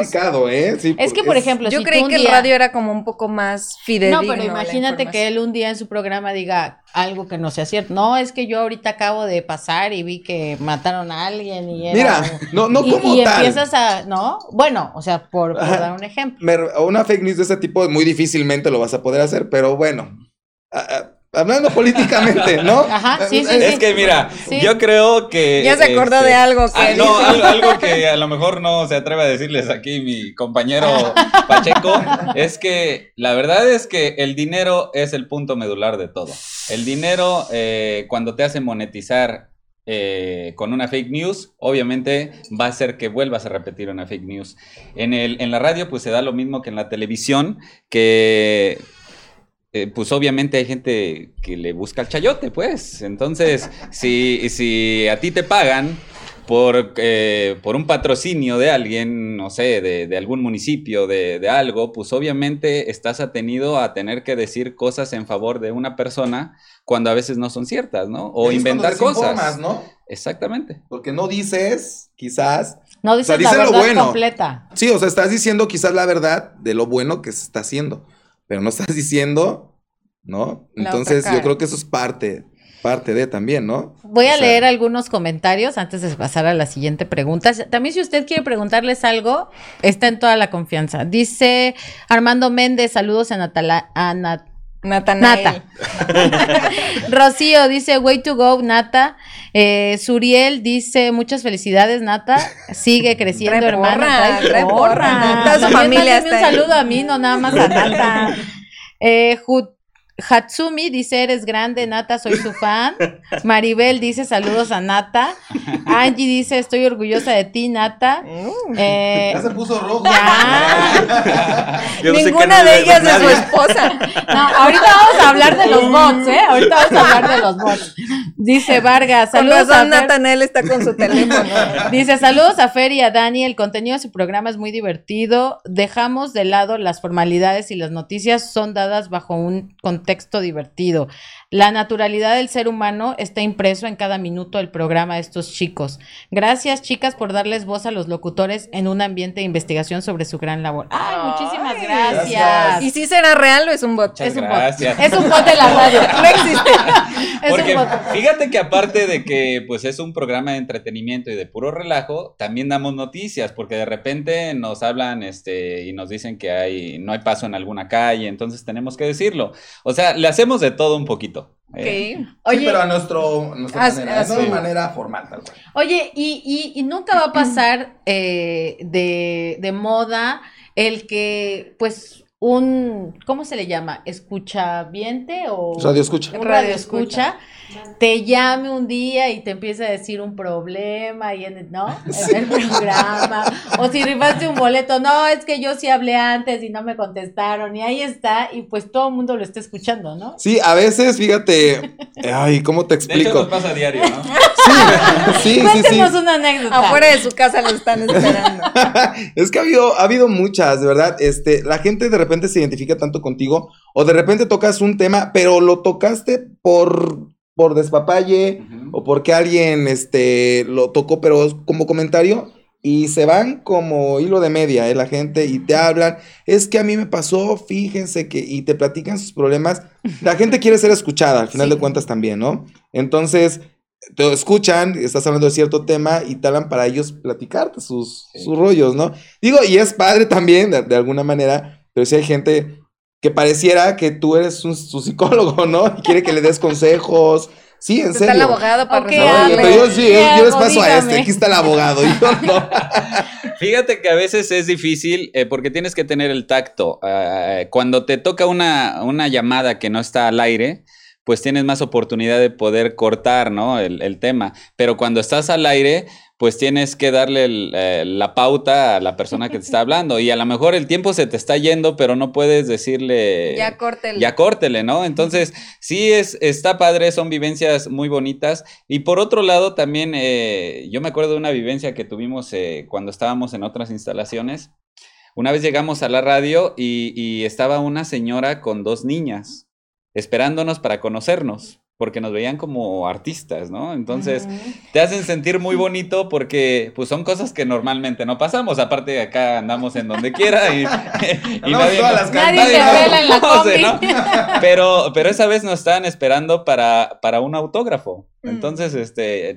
¿eh? es que, por ejemplo, yo creí que el radio era como un poco más fidedigno. No, pero imagínate que él un día en su programa diga algo que no sea cierto. No, es que yo ahorita acabo de pasar y vi que mataron a alguien y era, Mira, no, no como y, y empiezas a, ¿no? Bueno, o sea, por, dar un ejemplo. una fake news de ese tipo muy difícilmente lo vas a poder hacer, pero bueno. Hablando políticamente, ¿no? Ajá, sí, sí. Es que mira, yo creo que. Ya se acordó de este, algo que. Ah, no, algo, que a lo mejor no se atreve a decirles aquí mi compañero Pacheco. es que la verdad es que el dinero es el punto medular de todo. El dinero, eh, cuando te hace monetizar eh, con una fake news, obviamente va a hacer que vuelvas a repetir una fake news. En, el, en la radio, pues se da lo mismo que en la televisión, que eh, pues obviamente hay gente que le busca el chayote, pues. Entonces, si, si a ti te pagan por, eh, por un patrocinio de alguien, no sé, de, algún municipio, de, algo, pues obviamente estás atenido a tener que decir cosas en favor de una persona cuando a veces no son ciertas, ¿no? O inventar cosas. ¿no? Exactamente. Porque no dices, quizás. No dices la verdad completa. Sí, o sea, estás diciendo quizás la verdad de lo bueno que se está haciendo, pero no estás diciendo, ¿no? Entonces yo creo que eso es parte parte de también, ¿no? Voy a leer algunos comentarios antes de pasar a la siguiente pregunta. También si usted quiere preguntarles algo, está en toda la confianza. Dice Armando Méndez, saludos a, Natala, a Nat Nata. Rocío dice, way to go, Nata. Eh, Suriel dice, muchas felicidades, Nata. Sigue creciendo, hermana. Trae porra. Su familia un saludo a mí, no nada más a Nata. Eh, Hatsumi dice, eres grande, Nata, soy su fan. Maribel dice, saludos a Nata. Angie dice, estoy orgullosa de ti, Nata. Mm. Eh, ya se puso rojo. Ninguna de ellas es su esposa. No, ahorita vamos a hablar de los bots, ¿eh? Ahorita vamos a hablar de los bots. Dice Vargas, saludos a Natanel está con su teléfono. Dice, saludos a Fer y a Dani, el contenido de su programa es muy divertido. Dejamos de lado las formalidades y las noticias son dadas bajo un contexto texto divertido. La naturalidad del ser humano está impreso en cada minuto del programa de estos chicos. Gracias, chicas, por darles voz a los locutores en un ambiente de investigación sobre su gran labor. ¡Ay, muchísimas gracias! ¿Y si será real o es un bot? es un bot. Es un bot de la radio. No existe. Porque fíjate que aparte de que pues es un programa de entretenimiento y de puro relajo, también damos noticias, porque de repente nos hablan este y nos dicen que hay no hay paso en alguna calle, entonces tenemos que decirlo. O sea, le hacemos de todo un poquito. Eh, sí, pero a nuestro, manera, de manera formal. Oye, y, y, nunca va a pasar eh, de, de moda el que, pues, un, ¿cómo se le llama? ¿Escuchaviente o? Radio escucha. radio escucha te llame un día y te empieza a decir un problema y en, ¿no? En el programa. O si rifaste un boleto, no, es que yo sí hablé antes y no me contestaron. Y ahí está, y pues todo el mundo lo está escuchando, ¿no? Sí, a veces, fíjate, ay, ¿cómo te explico? De hecho, nos pasa a diario, ¿no? Sí, sí, sí, sí. una anécdota. Afuera de su casa lo están esperando. es que ha habido, ha habido muchas, de verdad. Este, la gente de repente se identifica tanto contigo, o de repente tocas un tema, pero lo tocaste por por despapalle o porque alguien este, lo tocó, pero como comentario. Y se van como hilo de media, ¿eh? La gente y te hablan. Es que a mí me pasó, fíjense que. Y te platican sus problemas. La gente quiere ser escuchada, al final de cuentas también, ¿no? Entonces, te escuchan, estás hablando de cierto tema y te hablan para ellos platicarte sus, sus rollos, ¿no? Digo, y es padre también, de, alguna manera, pero si hay gente que pareciera que tú eres un, su psicólogo, ¿no? Y quiere que le des consejos. Sí, en serio. Está el abogado para okay, Pero yo sí, yo, les paso a este, aquí está el abogado. no. Fíjate que a veces es difícil eh, porque tienes que tener el tacto. Uh, cuando te toca una, una llamada que no está al aire, pues tienes más oportunidad de poder cortar, ¿no? El, el, tema. Pero cuando estás al aire, pues tienes que darle eh, la pauta a la persona que te está hablando. Y a lo mejor el tiempo se te está yendo, pero no puedes decirle... Ya córtele. Ya córtele, ¿no? Entonces, sí, es, está padre, son vivencias muy bonitas. Y por otro lado, también eh, yo me acuerdo de una vivencia que tuvimos eh, cuando estábamos en otras instalaciones. Una vez llegamos a la radio y, y estaba una señora con dos niñas esperándonos para conocernos porque nos veían como artistas, ¿no? Entonces, te hacen sentir muy bonito porque pues son cosas que normalmente no pasamos, aparte acá andamos en donde quiera y, nadie, en la ¿no? Pero, pero esa vez nos estaban esperando para, para un autógrafo. Mm. Entonces, este,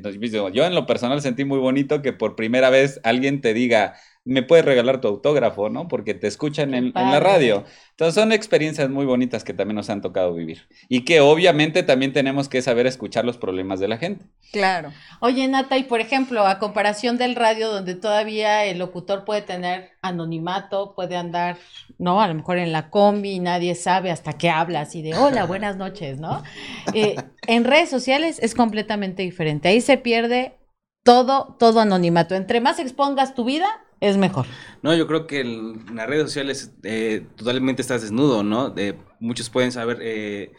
yo en lo personal sentí muy bonito que por primera vez alguien te diga, me puedes regalar tu autógrafo, ¿no? Porque te escuchan en, la radio. Entonces son experiencias muy bonitas que también nos han tocado vivir. Y que obviamente también tenemos que saber escuchar los problemas de la gente. Claro. Oye, Nata, y por ejemplo, a comparación del radio, donde todavía el locutor puede tener anonimato, puede andar, ¿no? A lo mejor en la combi y nadie sabe hasta qué habla, así de hola, buenas noches, ¿no? Eh, en redes sociales es completamente diferente. Ahí se pierde todo, todo anonimato. Entre más expongas tu vida, es mejor. No, yo creo que en las redes sociales eh, totalmente estás desnudo, ¿no? muchos pueden saber, eh,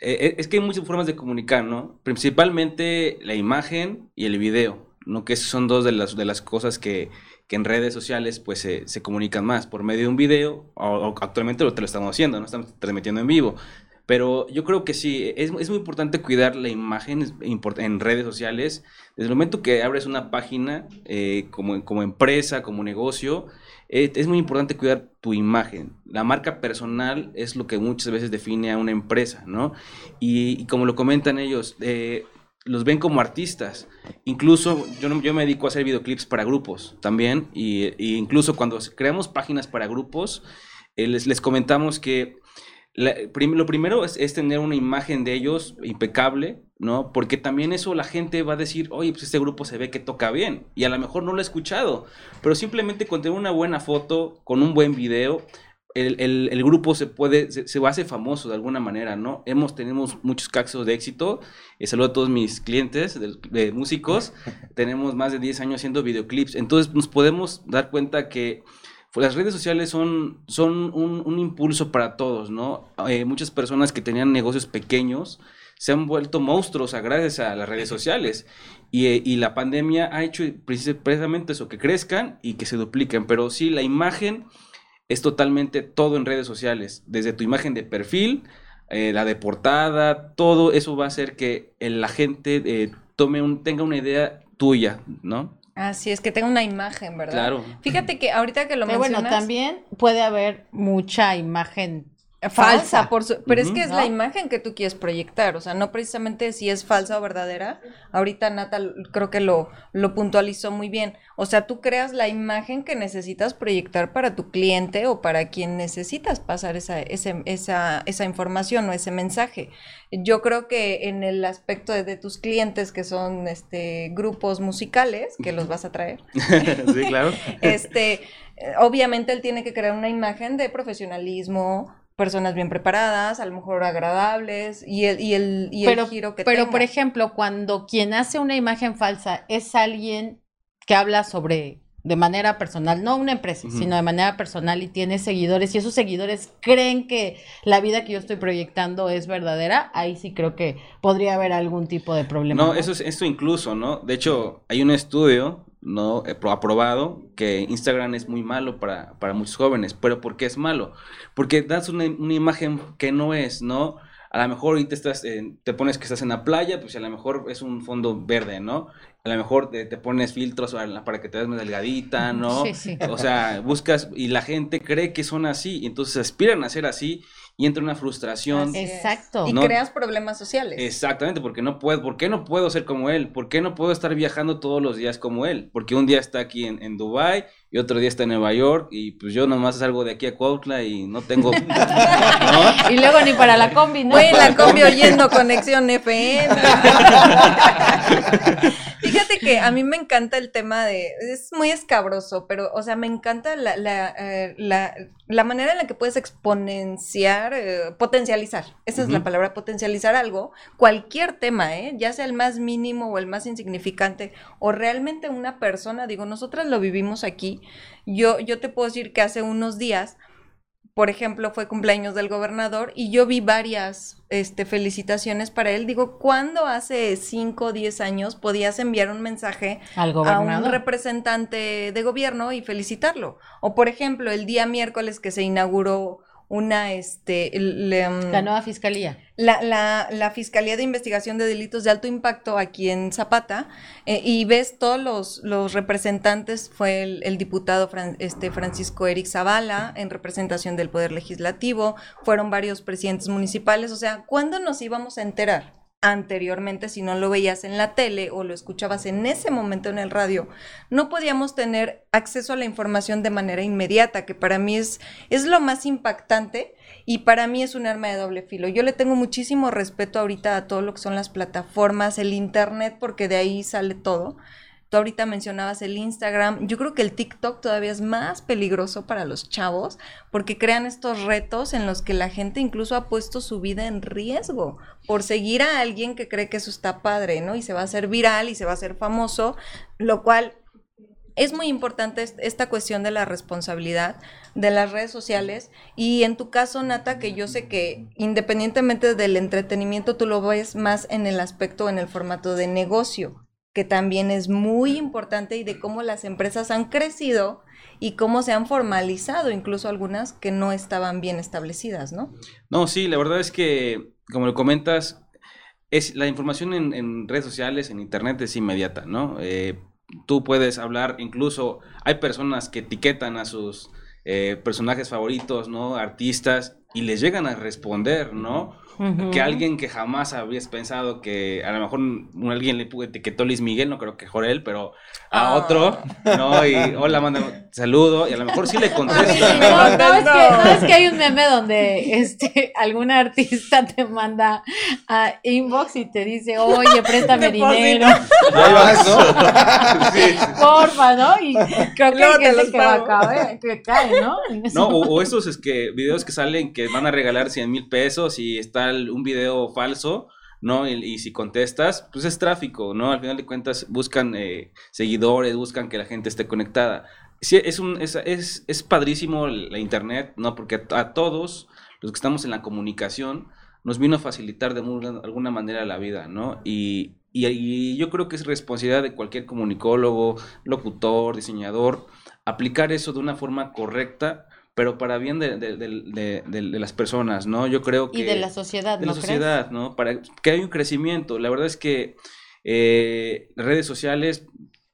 eh, es que hay muchas formas de comunicar, ¿no? Principalmente la imagen y el video, ¿no? Que son dos de las, de las cosas que, en redes sociales pues se, comunican más por medio de un video, o, actualmente te lo estamos haciendo, ¿no? Estamos transmitiendo en vivo. Pero yo creo que sí, es, muy importante cuidar la imagen en redes sociales. Desde el momento que abres una página eh, como, como empresa, como negocio, eh, es muy importante cuidar tu imagen. La marca personal es lo que muchas veces define a una empresa, ¿no? Y, como lo comentan ellos, eh, los ven como artistas. Incluso yo, yo me dedico a hacer videoclips para grupos también. Y, incluso cuando creamos páginas para grupos, les, les comentamos que lo primero es, tener una imagen de ellos impecable, ¿no? Porque también eso la gente va a decir, oye, pues este grupo se ve que toca bien. Y a lo mejor no lo he escuchado. Pero simplemente con tener una buena foto, con un buen video, el, grupo se puede, se, se, hace famoso de alguna manera, ¿no? Hemos tenido muchos casos de éxito. Eh, saludo a todos mis clientes de, músicos. Tenemos más de 10 años haciendo videoclips. Entonces nos podemos dar cuenta que las redes sociales son, son un, impulso para todos, ¿no? Eh, muchas personas que tenían negocios pequeños se han vuelto monstruos gracias a las redes sociales. Y, eh, y, la pandemia ha hecho precisamente eso, que crezcan y que se dupliquen. Pero sí, la imagen es totalmente todo en redes sociales. Desde tu imagen de perfil, eh, la de portada, todo eso va a hacer que la gente tome un, tenga una idea tuya, ¿no? Así es, que tenga una imagen, ¿verdad? Claro. Fíjate que ahorita que lo Pero mencionas... bueno, también puede haber mucha imagen falsa, por pero es que es la imagen que tú quieres proyectar, o sea, no precisamente si es falsa o verdadera. Ahorita Natal creo que lo, lo puntualizó muy bien. O sea, tú creas la imagen que necesitas proyectar para tu cliente o para quien necesitas pasar esa, esa, esa información o ese mensaje. Yo creo que en el aspecto de, tus clientes, que son este grupos musicales, que los vas a traer. sí, claro. este, obviamente él tiene que crear una imagen de profesionalismo, personas bien preparadas, a lo mejor agradables y el, y el, y pero, el giro que Pero, por ejemplo, cuando quien hace una imagen falsa es alguien que habla sobre de manera personal, no una empresa, sino de manera personal y tiene seguidores y esos seguidores creen que la vida que yo estoy proyectando es verdadera, ahí sí creo que podría haber algún tipo de problema. No, eso es esto incluso, ¿no? De hecho, hay un estudio no eh, aprobado que Instagram es muy malo para, para muchos jóvenes. ¿Pero por qué es malo? Porque das una, una imagen que no es, ¿no? A lo mejor ahorita estás, te pones que estás en la playa, pues a lo mejor es un fondo verde, ¿no? A lo mejor te, pones filtros para que te veas más delgadita, ¿no? Sí, sí. O sea, buscas y la gente cree que son así, y entonces aspiran a ser así y entra una frustración. Exacto. Y creas problemas sociales. Exactamente, porque no puedo, ¿por qué no puedo ser como él? ¿Por qué no puedo estar viajando todos los días como él? Porque un día está aquí en, en Dubai y otro día está en Nueva York y pues yo nomás salgo de aquí a Cuautla y no tengo y luego ni para la combi no Voy la combi oyendo conexión FM que a mí me encanta el tema de es muy escabroso pero o sea me encanta la, la, eh, la, manera en la que puedes exponenciar eh, potencializar esa es la palabra potencializar algo cualquier tema eh ya sea el más mínimo o el más insignificante o realmente una persona digo nosotras lo vivimos aquí yo, yo te puedo decir que hace unos días, por ejemplo, fue cumpleaños del gobernador y yo vi varias este, felicitaciones para él. Digo, ¿cuándo hace 5 o 10 años podías enviar un mensaje a un representante de gobierno y felicitarlo? O, por ejemplo, el día miércoles que se inauguró una, este, mm, la nueva fiscalía. La, la, la, Fiscalía de Investigación de Delitos de Alto Impacto aquí en Zapata, eh, y ves todos los, los representantes, fue el, diputado este, Francisco Eric Zavala en representación del Poder Legislativo, fueron varios presidentes municipales, o sea, ¿cuándo nos íbamos a enterar? Anteriormente si no lo veías en la tele o lo escuchabas en ese momento en el radio, no podíamos tener acceso a la información de manera inmediata, que para mí es, es lo más impactante y para mí es un arma de doble filo. Yo le tengo muchísimo respeto ahorita a todo lo que son las plataformas, el Internet, porque de ahí sale todo. Tú ahorita mencionabas el Instagram. Yo creo que el TikTok todavía es más peligroso para los chavos porque crean estos retos en los que la gente incluso ha puesto su vida en riesgo por seguir a alguien que cree que eso está padre, ¿no? Y se va a hacer viral y se va a hacer famoso, lo cual es muy importante esta cuestión de la responsabilidad de las redes sociales y en tu caso, Nata, que yo sé que independientemente del entretenimiento, tú lo ves más en el aspecto, en el formato de negocio que también es muy importante y de cómo las empresas han crecido y cómo se han formalizado, incluso algunas que no estaban bien establecidas, ¿no? No, sí, la verdad es que, como lo comentas, es la información en, redes sociales, en internet es inmediata, ¿no? Eh, tú puedes hablar, incluso hay personas que etiquetan a sus eh, personajes favoritos, ¿no? Artistas, y les llegan a responder, ¿no? que alguien que jamás habías pensado que a lo mejor alguien le etiquetó Luis Miguel, no creo que Jorel, pero a ah. otro, ¿no? Y hola, manda saludo, y a lo mejor sí le contesta. No, no, es que, no, es que hay un meme donde este, algún artista te manda a inbox y te dice, oye, préstame dinero. Ahí vas, ¿no? sí. Porfa, ¿no? Y creo que hay gente que va a caer, que cae, ¿no? No, o, o, esos es que videos que salen que van a regalar 100 mil pesos y está un video falso, ¿no? Y, si contestas, pues es tráfico, ¿no? Al final de cuentas buscan eh, seguidores, buscan que la gente esté conectada. Sí, es, un, es, es, padrísimo la internet, ¿no? Porque a, todos los que estamos en la comunicación nos vino a facilitar de alguna manera la vida, ¿no? Y, y, yo creo que es responsabilidad de cualquier comunicólogo, locutor, diseñador, aplicar eso de una forma correcta pero para bien de, de, de, de, las personas, ¿no? Yo creo que... Y de la sociedad, De la sociedad, ¿no? Para que haya un crecimiento. La verdad es que eh, las redes sociales,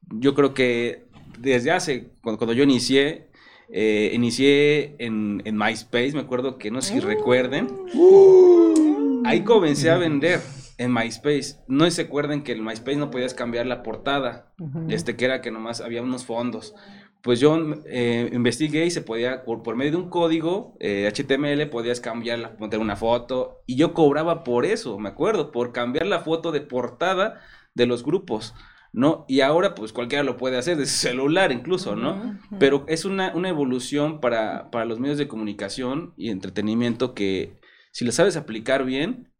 yo creo que desde hace, cuando, cuando yo inicié, eh, inicié en, en, MySpace, me acuerdo que no sé si recuerden. Uh. ahí comencé a vender en MySpace. No se acuerden que en MySpace no podías cambiar la portada, este que era que nomás había unos fondos pues yo eh, investigué y se podía, por, medio de un código HTML, eh, podías cambiarla, poner una foto, y yo cobraba por eso, me acuerdo, por cambiar la foto de portada de los grupos, ¿no? Y ahora, pues cualquiera lo puede hacer, de celular incluso, ¿no? Pero es una, una evolución para, para, los medios de comunicación y entretenimiento que, si lo sabes aplicar bien,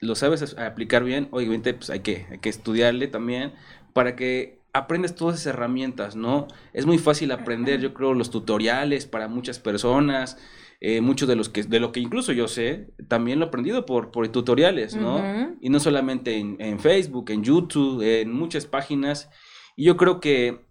lo sabes aplicar bien, obviamente, pues hay que, hay que estudiarle también para que aprendes todas esas herramientas, ¿no? Es muy fácil aprender, yo creo, los tutoriales para muchas personas, eh, muchos de los que, de lo que incluso yo sé, también lo he aprendido por, por tutoriales, ¿no? Y no solamente en, Facebook, en YouTube, en muchas páginas. Y yo creo que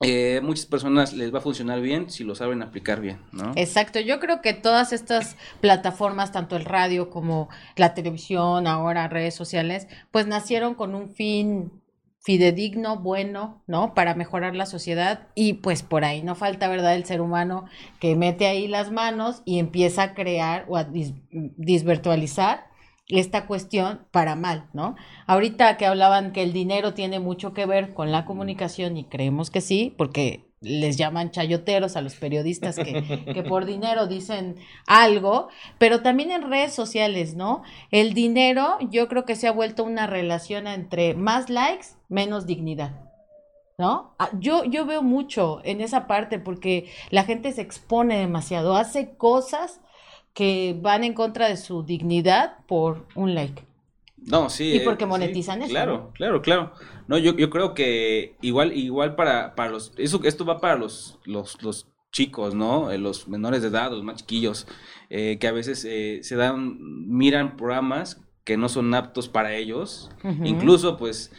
eh, muchas personas les va a funcionar bien si lo saben aplicar bien, ¿no? Exacto, yo creo que todas estas plataformas, tanto el radio como la televisión, ahora redes sociales, pues nacieron con un fin fidedigno, bueno, ¿no? Para mejorar la sociedad y pues por ahí no falta, ¿verdad? El ser humano que mete ahí las manos y empieza a crear o a disvirtualizar esta cuestión para mal, ¿no? Ahorita que hablaban que el dinero tiene mucho que ver con la comunicación y creemos que sí, porque les llaman chayoteros a los periodistas que, que, por dinero dicen algo, pero también en redes sociales, ¿no? El dinero yo creo que se ha vuelto una relación entre más likes, menos dignidad. ¿No? Ah, yo, yo veo mucho en esa parte porque la gente se expone demasiado, hace cosas que van en contra de su dignidad por un like. No, sí. Y porque eh, monetizan eso. Claro, claro, claro. No, yo, yo creo que igual, igual para, para los, eso, esto va para los, los, los chicos, ¿no? Eh, los menores de edad, los más chiquillos, eh, que a veces se dan, miran programas que no son aptos para ellos. Incluso, pues,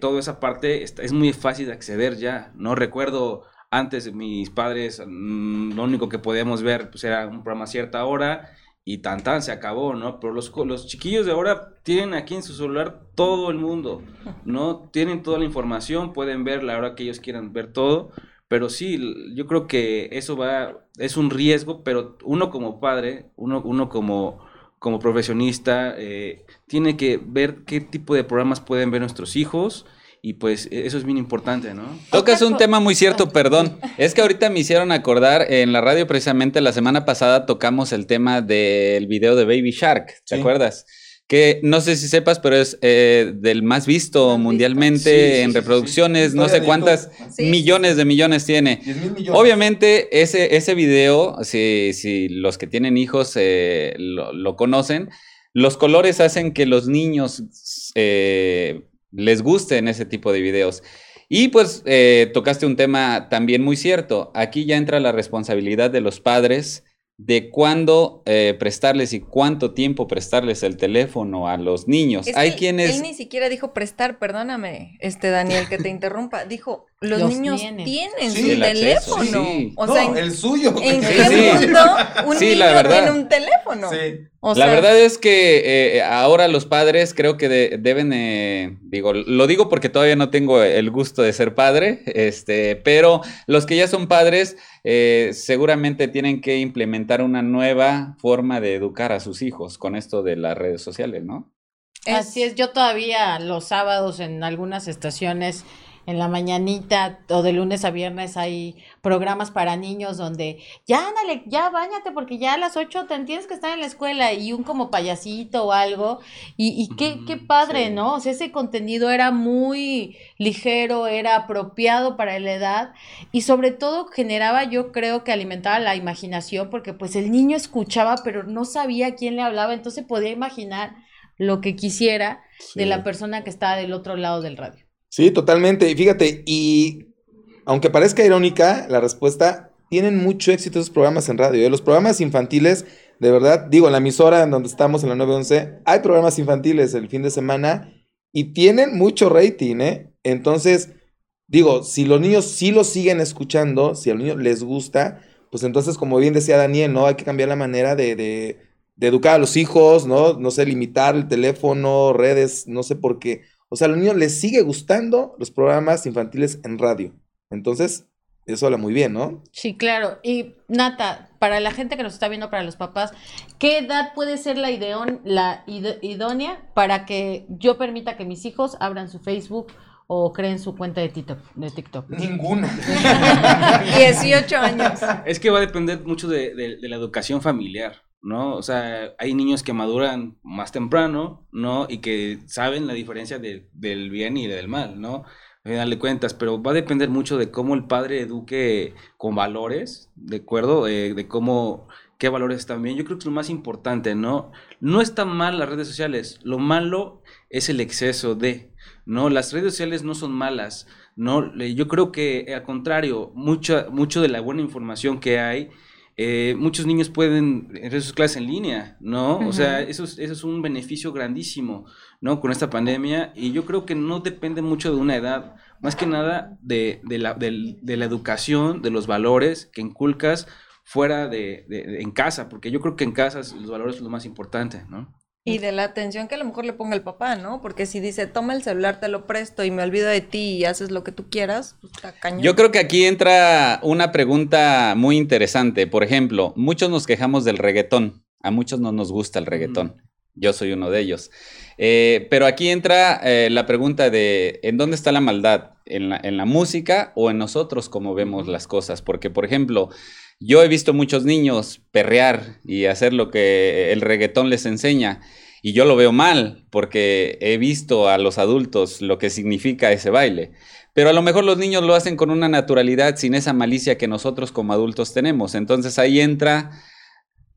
toda esa parte es muy fácil de acceder ya. No recuerdo antes mis padres, mm, lo único que podíamos ver pues, era un programa a cierta hora y tan tan se acabó, ¿no? Pero los, los chiquillos de ahora tienen aquí en su celular todo el mundo, ¿no? Tienen toda la información, pueden ver la hora que ellos quieran ver todo, pero sí, yo creo que eso va, es un riesgo, pero uno como padre, uno, uno como, como profesionista, eh, tiene que ver qué tipo de programas pueden ver nuestros hijos y pues e, eso es bien importante, ¿no? Tocas un tema muy cierto, perdón. Es que ahorita me hicieron acordar, en la radio precisamente la semana pasada tocamos el tema del video de Baby Shark, ¿te acuerdas? que no sé si sepas, pero es eh, del más visto mundialmente en reproducciones, no sé cuántas millones de millones tiene. Obviamente ese, ese video, si, si los que tienen hijos eh, lo, conocen, los colores hacen que los niños eh, les gusten ese tipo de videos. Y pues tocaste un tema también muy cierto. Aquí ya entra la responsabilidad de los padres de cuándo eh, prestarles y cuánto tiempo prestarles el teléfono a los niños. Hay quienes... Él ni siquiera dijo prestar, perdóname, este Daniel, que te interrumpa. Dijo, los, niños tienen, su teléfono. O sea, el suyo. ¿En qué mundo un niño tiene un teléfono? la verdad es que eh, ahora los padres creo que deben, eh, digo, lo digo porque todavía no tengo el gusto de ser padre, este, pero los que ya son padres eh, seguramente tienen que implementar una nueva forma de educar a sus hijos con esto de las redes sociales, ¿no? Así es, yo todavía los sábados en algunas estaciones en la mañanita o de lunes a viernes hay programas para niños donde ya ándale, ya bañate porque ya a las 8 te tienes que estar en la escuela y un como payasito o algo. Y, y qué, qué padre, ¿no? O sea, ese contenido era muy ligero, era apropiado para la edad y sobre todo generaba, yo creo que alimentaba la imaginación porque pues el niño escuchaba pero no sabía quién le hablaba, entonces podía imaginar lo que quisiera de la persona que estaba del otro lado del radio. Sí, totalmente. Y fíjate, y aunque parezca irónica la respuesta, tienen mucho éxito esos programas en radio. ¿eh? Los programas infantiles, de verdad, digo, en la emisora en donde estamos, en la 911, hay programas infantiles el fin de semana y tienen mucho rating, ¿eh? Entonces, digo, si los niños sí lo siguen escuchando, si a los niños les gusta, pues entonces, como bien decía Daniel, ¿no? Hay que cambiar la manera de, de, de educar a los hijos, ¿no? No sé, limitar el teléfono, redes, no sé por qué o sea, a los niños les sigue gustando los programas infantiles en radio. Entonces, eso habla muy bien, ¿no? Sí, claro. Y Nata, para la gente que nos está viendo, para los papás, ¿qué edad puede ser la, la idónea para que yo permita que mis hijos abran su Facebook o creen su cuenta de TikTok? De TikTok? Ninguna. 18 años. Es que va a depender mucho de la educación familiar. ¿No? O sea, hay niños que maduran más temprano, ¿no? Y que saben la diferencia del bien y del mal, ¿no? A darle cuentas, pero va a depender mucho de cómo el padre eduque con valores, ¿de acuerdo? Eh, de cómo, qué valores también. Yo creo que es lo más importante, ¿no? No está mal las redes sociales, lo malo es el exceso de, ¿no? Las redes sociales no son malas, ¿no? Yo creo que, al contrario, mucha, mucho de la buena información que hay eh, muchos niños pueden hacer sus clases en línea, ¿no? O sea, eso es, eso es un beneficio grandísimo, ¿no? Con esta pandemia y yo creo que no depende mucho de una edad, más que nada de, la, de, la, educación, de los valores que inculcas fuera de, en casa, porque yo creo que en casa los valores son lo más importante, ¿no? Y de la atención que a lo mejor le ponga el papá, ¿no? Porque si dice, toma el celular, te lo presto y me olvido de ti y haces lo que tú quieras, pues está cañón. Yo creo que aquí entra una pregunta muy interesante. Por ejemplo, muchos nos quejamos del reggaetón. A muchos no nos gusta el reggaetón. Yo soy uno de ellos. Eh, pero aquí entra eh, la pregunta de, ¿en dónde está la maldad? ¿En la, ¿En la música o en nosotros como vemos las cosas? Porque, por ejemplo, yo he visto muchos niños perrear y hacer lo que el reggaetón les enseña. Y yo lo veo mal porque he visto a los adultos lo que significa ese baile. Pero a lo mejor los niños lo hacen con una naturalidad sin esa malicia que nosotros como adultos tenemos. Entonces ahí entra,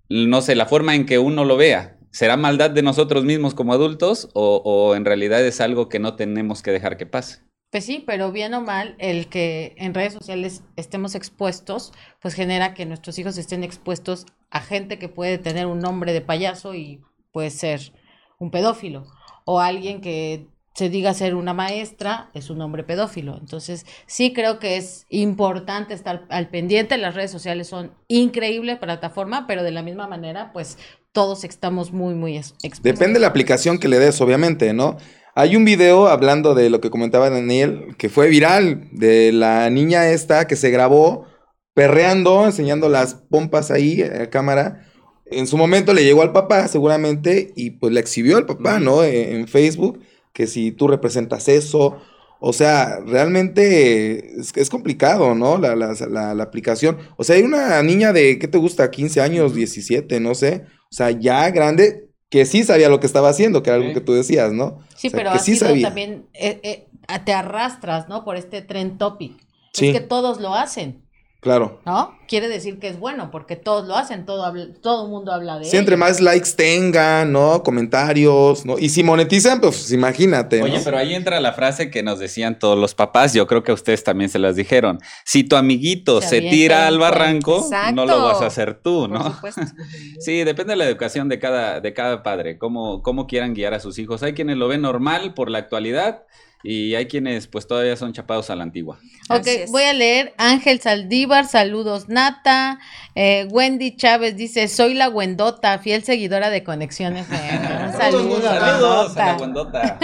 no sé, la forma en que uno lo vea. ¿Será maldad de nosotros mismos como adultos o, o en realidad es algo que no tenemos que dejar que pase? Pues sí, pero bien o mal, el que en redes sociales estemos expuestos, pues genera que nuestros hijos estén expuestos a gente que puede tener un nombre de payaso y puede ser un pedófilo. O alguien que se diga ser una maestra es un hombre pedófilo. Entonces, sí creo que es importante estar al pendiente. Las redes sociales son increíble plataforma, pero de la misma manera, pues todos estamos muy, muy expuestos. Depende de la aplicación que le des, obviamente, ¿no? Hay un video hablando de lo que comentaba Daniel, que fue viral, de la niña esta que se grabó perreando, enseñando las pompas ahí a cámara. en su momento le llegó al papá, seguramente, y pues le exhibió al papá, ¿no? En, Facebook, que si tú representas eso, o sea, realmente es, complicado, ¿no? La, la, la, aplicación. O sea, hay una niña de, ¿qué te gusta? 15 años, 17, no sé. O sea, ya grande, que sí sabía lo que estaba haciendo, que era algo que tú decías, ¿no? Sí, pero que sí sabía. también eh, eh, te arrastras, ¿no? Por este trend topic. Sí. Es que todos lo hacen. Claro. ¿No? Quiere decir que es bueno, porque todos lo hacen, todo todo el mundo habla de Sí, entre más likes tengan, ¿no? Comentarios, ¿no? Y si monetizan, pues imagínate. Oye, pero ahí entra la frase que nos decían todos los papás, yo creo que a ustedes también se las dijeron. Si tu amiguito se, tira al barranco, no lo vas a hacer tú, ¿no? Por supuesto. sí, depende de la educación de cada, de cada padre, cómo, cómo quieran guiar a sus hijos. Hay quienes lo ven normal por la actualidad y hay quienes pues todavía son chapados a la antigua. Ok, voy a leer Ángel Saldívar, saludos Nata, eh, Wendy Chávez dice, soy la Wendota, fiel seguidora de Conexiones. saludos, saludos a la Wendota.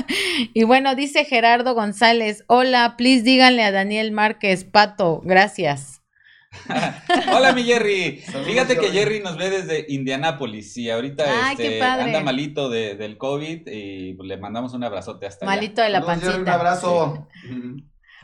y bueno, dice Gerardo González, hola, please díganle a Daniel Márquez, Pato, gracias. Hola, mi Jerry. Fíjate que Jerry nos ve desde Indianápolis y ahorita este, anda malito del COVID y le mandamos un abrazote hasta Malito de la pancita. Un abrazo.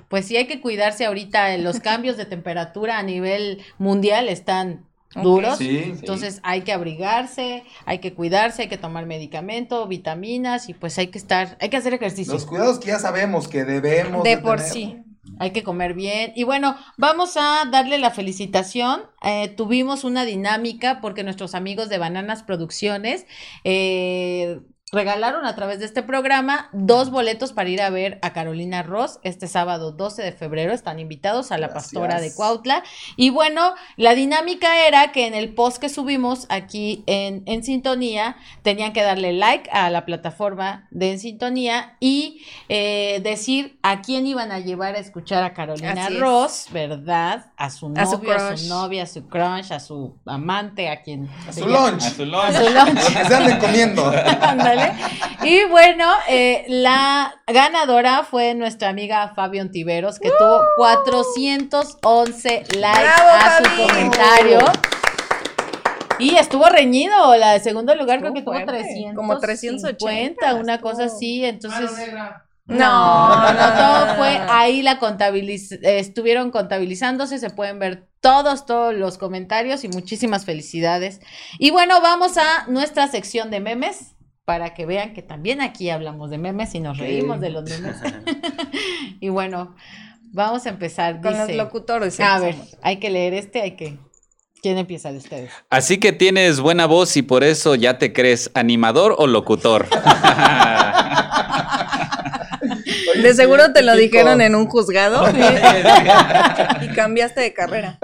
Pues sí, hay que cuidarse ahorita. Los cambios de temperatura a nivel mundial están duros. Entonces hay que abrigarse, hay que cuidarse, hay que tomar medicamento, vitaminas y pues hay que estar, hay que hacer ejercicio. Los cuidados que ya sabemos que debemos. De, por sí. Hay que comer bien. Y bueno, vamos a darle la felicitación. Eh, tuvimos una dinámica porque nuestros amigos de Bananas Producciones eh, regalaron a través de este programa dos boletos para ir a ver a Carolina Ross este sábado 12 de febrero. Están invitados a la pastora de Cuautla. Y bueno, la dinámica era que en el post que subimos aquí en, en Sintonía, tenían que darle like a la plataforma de En Sintonía y eh, decir a quién iban a llevar a escuchar a Carolina Ross, ¿verdad? A su novio, a su, novia, a su crush, a su amante, a quien... A su lunch. A su lunch. A su lunch. que se anden comiendo. Y bueno, eh, la ganadora fue nuestra amiga Fabián Tiveros, que tuvo 411 likes a su comentario. Y estuvo reñido, la de segundo lugar creo que tuvo 300. Como 380. una cosa así, entonces... No, no, no, todo fue ahí la contabiliz estuvieron contabilizándose, se pueden ver todos, todos los comentarios y muchísimas felicidades. Y bueno, vamos a nuestra sección de memes para que vean que también aquí hablamos de memes y nos reímos de los memes. y bueno, vamos a empezar. Con los locutores. A ver, hay que leer este, hay que... ¿Quién empieza de ustedes? Así que tienes buena voz y por eso ya te crees animador o locutor. de seguro te lo dijeron en un juzgado y cambiaste de carrera.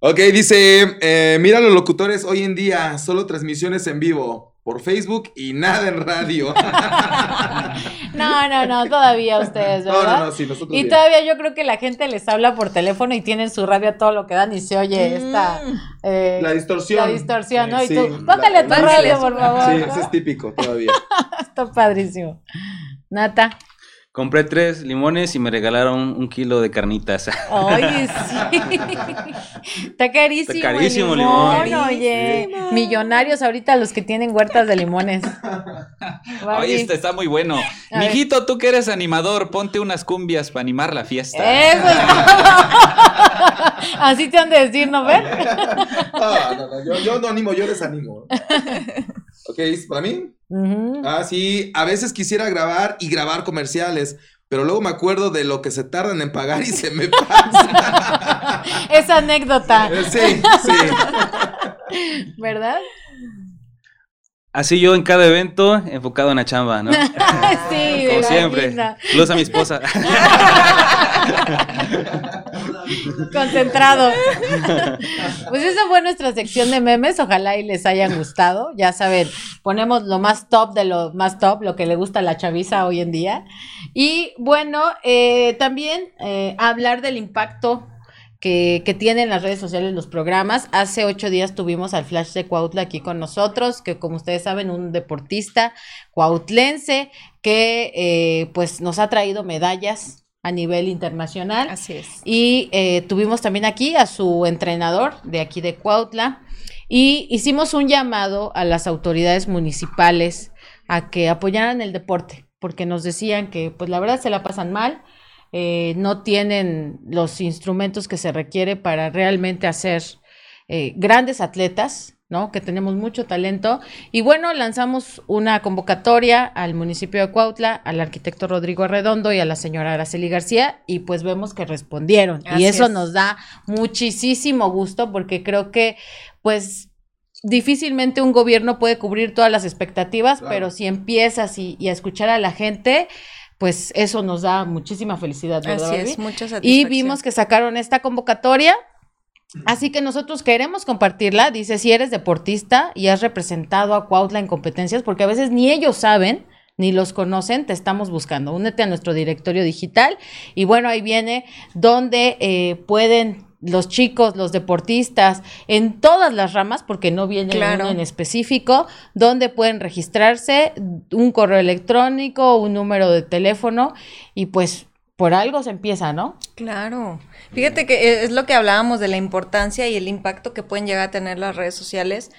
Ok, dice, eh, mira los locutores hoy en día, solo transmisiones en vivo por Facebook y nada en radio. No, no, no, todavía ustedes, ¿verdad? No, no, no, sí, nosotros. Y todavía yo creo que la gente les habla por teléfono y tienen su radio todo lo que dan y se oye esta. Mm. Eh, la distorsión. La distorsión, ¿no? Y tú, póngale tu radio, por favor. Sí, eso es típico todavía. Está padrísimo. Nata. Compré tres limones y me regalaron un kilo de carnitas. Oye, sí. Está carísimo. Está carísimo el limón. Oye, millonarios ahorita los que tienen huertas de limones. Oye, este está muy bueno. Mijito, tú que eres animador, ponte unas cumbias para animar la fiesta. Así te han de decir, ¿no ven? no, no, no, yo, yo no animo, yo desanimo. Ok, ¿para mí? Ah, sí, a veces quisiera grabar y grabar comerciales, pero luego me acuerdo de lo que se tardan en pagar y se me pasa. Esa anécdota. Sí, sí. ¿Verdad? Así yo en cada evento enfocado en la chamba, ¿no? sí, Como siempre. Saludos a mi esposa. Concentrado. Pues esa fue nuestra sección de memes. Ojalá y les hayan gustado. Ya saben, ponemos lo más top de lo más top, lo que le gusta a la chaviza hoy en día. Y bueno, eh, también eh, hablar del impacto que, tienen las redes sociales los programas. Hace ocho días tuvimos al Flash de Cuautla aquí con nosotros, que como ustedes saben, un deportista cuautlense que eh, pues nos ha traído medallas a nivel internacional. Así es. Y eh, tuvimos también aquí a su entrenador de aquí de Cuautla. y hicimos un llamado a las autoridades municipales a que apoyaran el deporte, porque nos decían que pues la verdad se la pasan mal, eh, no tienen los instrumentos que se requiere para realmente hacer eh, grandes atletas, ¿no? Que tenemos mucho talento. Y bueno, lanzamos una convocatoria al municipio de Cuautla, al arquitecto Rodrigo Arredondo y a la señora Araceli García, y pues vemos que respondieron. y eso nos da muchísimo gusto porque creo que, pues, difícilmente un gobierno puede cubrir todas las expectativas, pero si empiezas y, a escuchar a la gente, pues eso nos da muchísima felicidad, ¿verdad? Así es, mucha Y vimos que sacaron esta convocatoria Así que nosotros queremos compartirla. Dice, si eres deportista y has representado a Cuautla en competencias, porque a veces ni ellos saben ni los conocen, te estamos buscando. Únete a nuestro directorio digital y bueno, ahí viene donde eh, pueden los chicos, los deportistas, en todas las ramas, porque no viene uno en específico, donde pueden registrarse, un correo electrónico, un número de teléfono y pues por algo se empieza, ¿no? Claro. Fíjate que es lo que hablábamos de la importancia y el impacto que pueden llegar a tener las redes sociales,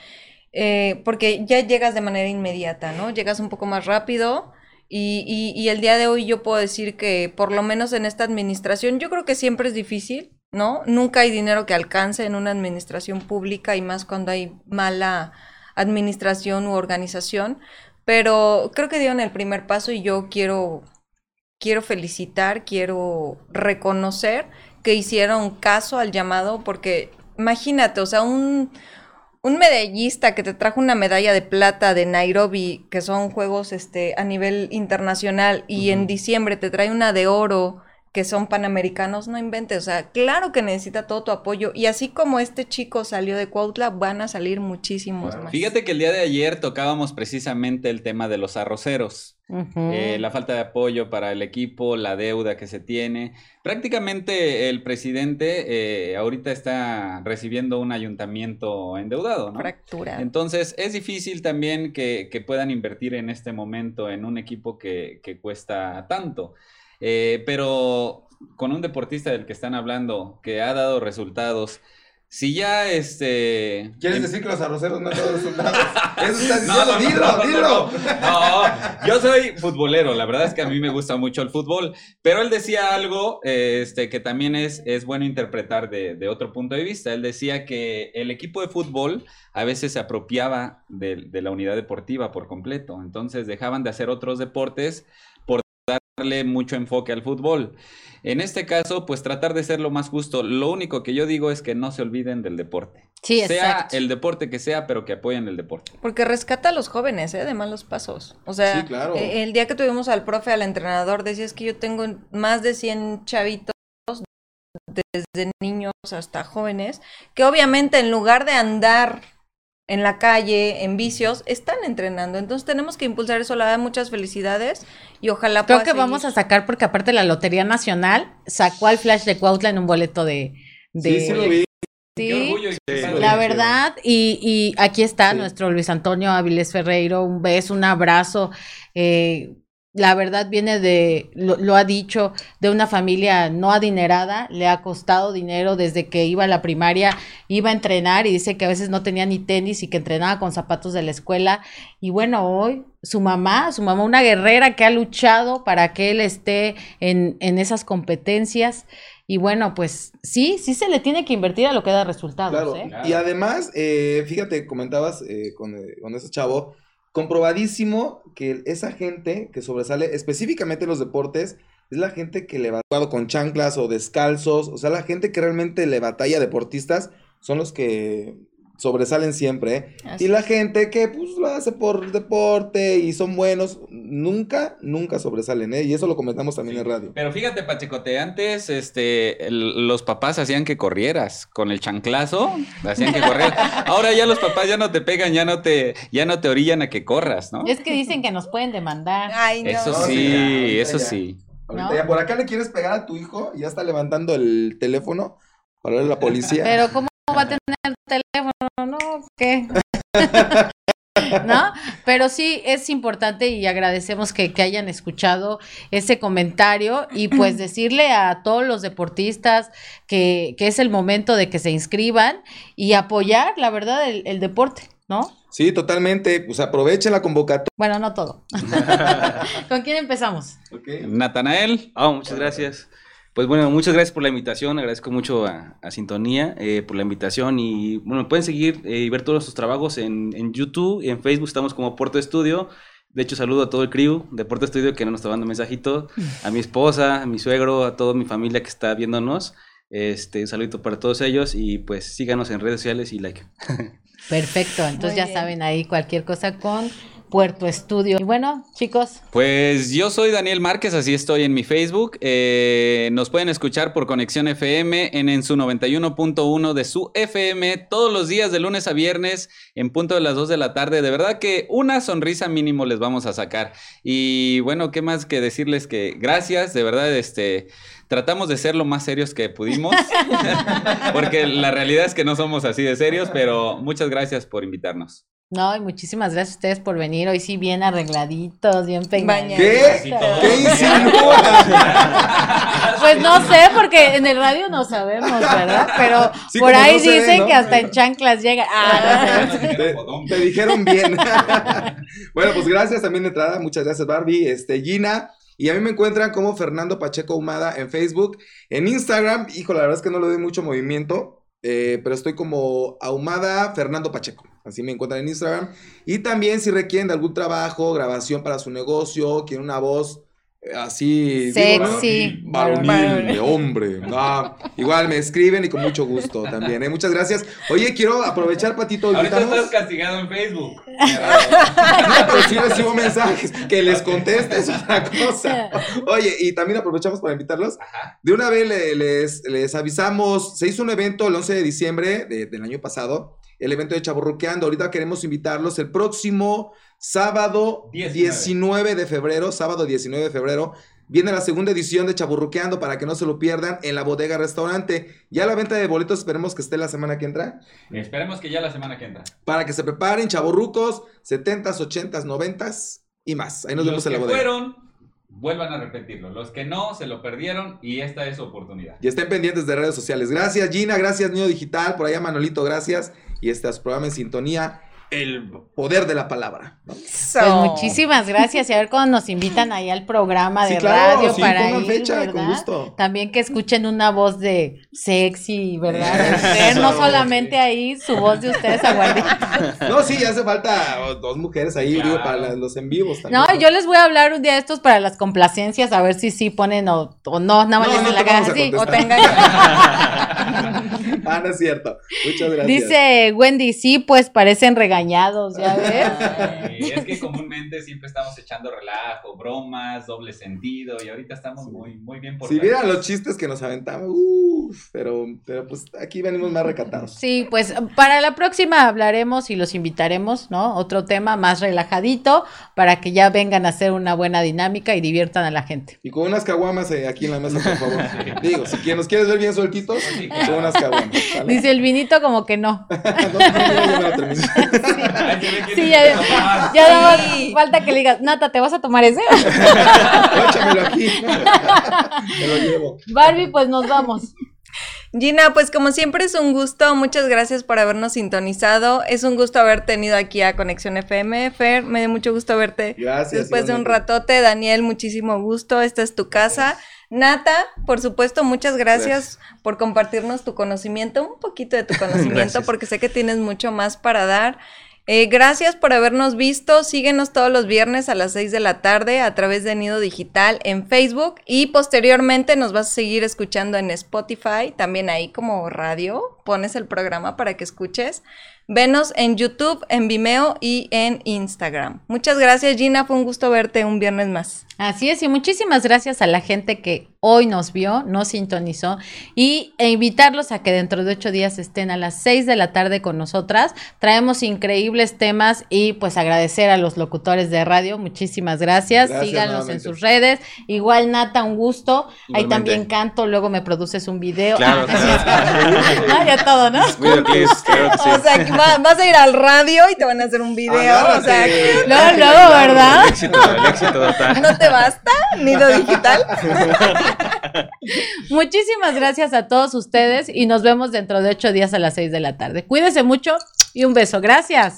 eh, porque ya llegas de manera inmediata, ¿no? Llegas un poco más rápido. Y, y, el día de hoy yo puedo decir que por lo menos en esta administración, yo creo que siempre es difícil, ¿no? Nunca hay dinero que alcance en una administración pública y más cuando hay mala administración u organización, pero creo que dieron el primer paso y yo quiero quiero felicitar, quiero reconocer que hicieron caso al llamado, porque imagínate, o sea, un, un medallista que te trajo una medalla de plata de Nairobi, que son juegos este, a nivel internacional, y en diciembre te trae una de oro que son panamericanos, no inventes, o sea, claro que necesita todo tu apoyo y así como este chico salió de Cuautla, van a salir muchísimos más. Fíjate que el día de ayer tocábamos precisamente el tema de los arroceros, eh, la falta de apoyo para el equipo, la deuda que se tiene. Prácticamente el presidente eh, ahorita está recibiendo un ayuntamiento endeudado, ¿no? Fractura. Entonces es difícil también que, puedan invertir en este momento en un equipo que, que cuesta tanto. Eh, pero con un deportista del que están hablando, que ha dado resultados, si ya este. ¿Quieres decir que los arroceros no han dado resultados? Eso está diciendo, no, dilo, dilo. No, yo soy futbolero, la verdad es que a mí me gusta mucho el fútbol, pero él decía algo este, que también es, es bueno interpretar de, de, otro punto de vista. Él decía que el equipo de fútbol a veces se apropiaba de, de la unidad deportiva por completo, entonces dejaban de hacer otros deportes darle mucho enfoque al fútbol. En este caso, pues tratar de ser lo más justo. Lo único que yo digo es que no se olviden del deporte. Sí, sea el deporte que sea, pero que apoyen el deporte. Porque rescata a los jóvenes, ¿eh? De malos pasos. O sea, eh, el día que tuvimos al profe, al entrenador, decías que yo tengo más de 100 chavitos desde niños hasta jóvenes, que obviamente en lugar de andar en la calle, en vicios, están entrenando. Entonces tenemos que impulsar eso. La da muchas felicidades y ojalá Creo que vamos a sacar, porque aparte la Lotería Nacional sacó al Flash de Cuautla en un boleto de... Sí, sí lo vi. Sí, la verdad, y, y aquí está nuestro Luis Antonio Avilés Ferreiro, un beso, un abrazo. Eh, la verdad viene de, lo, ha dicho, de una familia no adinerada, le ha costado dinero desde que iba a la primaria, iba a entrenar y dice que a veces no tenía ni tenis y que entrenaba con zapatos de la escuela. Y bueno, hoy su mamá, su mamá, una guerrera que ha luchado para que él esté en, en esas competencias. Y bueno, pues sí, sí se le tiene que invertir a lo que da resultados. ¿eh? Y además, eh, fíjate, comentabas eh, con, con ese chavo, comprobadísimo que esa gente que sobresale, específicamente en los deportes, es la gente que le va con chanclas o descalzos, o sea, la gente que realmente le batalla deportistas son los que sobresalen siempre. ¿eh? Y la gente que pues lo hace por deporte y son buenos, nunca, nunca sobresalen, ¿eh? Y eso lo comentamos también en radio. Pero fíjate, Pachecote, antes este, los papás hacían que corrieras con el chanclazo, hacían que corrieras. Ahora ya los papás ya no te pegan, ya no te, ya no te orillan a que corras, ¿no? Es que dicen que nos pueden demandar. Eso sí, eso sí. Ahorita por acá le quieres pegar a tu hijo y ya está levantando el teléfono para ver a la policía. Pero ¿cómo va a tener teléfono? ¿No? ¿Qué? ¿no? Pero sí es importante y agradecemos que, que hayan escuchado ese comentario y pues decirle a todos los deportistas que, que es el momento de que se inscriban y apoyar, la verdad, el, el deporte, ¿no? Sí, totalmente. Pues aprovechen la convocatoria. Bueno, no todo. ¿Con quién empezamos? Okay. Natanael. Oh, muchas gracias. Pues bueno, muchas gracias por la invitación, agradezco mucho a, a Sintonía eh, por la invitación y bueno, pueden seguir eh, y ver todos sus trabajos en, en, YouTube y en Facebook, estamos como Puerto Estudio. De hecho, saludo a todo el crew de Puerto Estudio que nos está dando mensajito, a mi esposa, a mi suegro, a toda mi familia que está viéndonos. Este, un saludito para todos ellos y pues síganos en redes sociales y like. Perfecto, entonces Muy ya bien. saben ahí cualquier cosa con Puerto Estudio. Y bueno, chicos. Pues yo soy Daniel Márquez, así estoy en mi Facebook. Eh, nos pueden escuchar por Conexión FM en, en su 91.1 de su FM todos los días de lunes a viernes en punto de las 2 de la tarde. De verdad que una sonrisa mínimo les vamos a sacar. Y bueno, ¿qué más que decirles que gracias? De verdad, este... Tratamos de ser lo más serios que pudimos, porque la realidad es que no somos así de serios, pero muchas gracias por invitarnos. No, y muchísimas gracias a ustedes por venir. Hoy sí bien arregladitos, bien peinados. ¿Qué? ¿Qué insinúas? Pues no sé, porque en el radio no sabemos, ¿verdad? Pero sí, por ahí no dicen ve, ¿no? que hasta en chanclas llega. Ah, no sé. te, te, dijeron bien. bueno, pues gracias también de entrada. Muchas gracias, Barbie. Este, Gina. Y a mí me encuentran como Fernando Pacheco Humada en Facebook. En Instagram, híjole, la verdad es que no le doy mucho movimiento, eh, pero estoy como Ahumada Fernando Pacheco. Así me encuentran en Instagram. Y también si requieren de algún trabajo, grabación para su negocio, quieren una voz así sexy, digo, varonil, de hombre. Ah, igual me escriben y con mucho gusto también. ¿eh? Muchas gracias. Oye, quiero aprovechar, Patito. Ahorita estás castigado en Facebook. no, pero sí recibo mensajes. Que les conteste es otra cosa. Oye, y también aprovechamos para invitarlos. De una vez les, les, les, avisamos, se hizo un evento el 11 de diciembre de, del año pasado. El evento de Chaburruqueando. Ahorita queremos invitarlos el próximo sábado 19. 19 de febrero, sábado 19 de febrero, viene la segunda edición de Chaburruqueando para que no se lo pierdan en la bodega restaurante. Ya la venta de boletos esperemos que esté la semana que entra. Esperemos que ya la semana que entra. Para que se preparen chaburrucos, 70s, 80s, 90s y más. Ahí nos Los vemos en la bodega. fueron, vuelvan a repetirlo. Los que no, se lo perdieron y esta es su oportunidad. Y estén pendientes de redes sociales. Gracias Gina, gracias Niño Digital, por allá Manolito, gracias. Y este es programa en sintonía el poder de la palabra. ¿no? So. Pues muchísimas gracias y a ver cuando nos invitan ahí al programa de sí, claro, radio sí, para ir, fecha, ¿verdad? Con gusto. También que escuchen una voz de sexy, ¿verdad? Usted, no solamente ahí su voz de ustedes aguardientes. No, sí, hace falta dos mujeres ahí, claro. digo, para los en vivos también. No, yo les voy a hablar un día de estos para las complacencias, a ver si sí ponen o, o no, nada más no, les no la cara así. O tengan. ah, no es cierto. Muchas gracias. Dice Wendy, sí, pues parecen regañados, ya ves. Ay, es que comúnmente siempre estamos echando relajo, bromas, doble sentido, y ahorita estamos muy, muy bien por Si vieran los chistes que nos aventamos, uff, pero, pero pues aquí venimos más recatados. Sí, pues para la próxima hablaremos y los invitaremos, ¿no? Otro tema más relajadito para que ya vengan a hacer una buena dinámica y diviertan a la gente. Y con unas caguamas eh, aquí en la mesa, por favor. Digo, si nos quieres ver bien sueltitos, sí, claro. con unas caguamas. Dice el vinito como que no. terminé. Sí, ya, ya, ya falta que le digas, Nata, ¿te vas a tomar ese? Échamelo aquí. Me lo llevo. Barbie, pues nos vamos. Gina, pues como siempre es un gusto, muchas gracias por habernos sintonizado, es un gusto haber tenido aquí a Conexión FM, Fer, me dio mucho gusto verte gracias, después de un ratote, Daniel, muchísimo gusto, esta es tu casa, Nata, por supuesto, muchas gracias, gracias, por compartirnos tu conocimiento, un poquito de tu conocimiento, porque sé que tienes mucho más para dar. Eh, gracias por habernos visto. Síguenos todos los viernes a las 6 de la tarde a través de Nido Digital en Facebook y posteriormente nos vas a seguir escuchando en Spotify, también ahí como radio. Pones el programa para que escuches. Venos en YouTube, en Vimeo y en Instagram. Muchas gracias, Gina. Fue un gusto verte un viernes más. Así es, y muchísimas gracias a la gente que hoy nos vio, nos sintonizó y e invitarlos a que dentro de ocho días estén a las seis de la tarde con nosotras. Traemos increíbles temas y pues agradecer a los locutores de radio. Muchísimas gracias. gracias Síganos nuevamente. en sus redes. Igual, Nata, un gusto. Igualmente. Ahí también canto, luego me produces un video. Claro, ah, ya todo, ¿no? O sea, vas a ir al radio y te van a hacer un video. O sea, no, no, ¿verdad? El éxito, el éxito total. ¿No basta? Nido digital. Muchísimas gracias a todos ustedes y nos vemos dentro de ocho días a las seis de la tarde. Cuídense mucho y un beso. Gracias.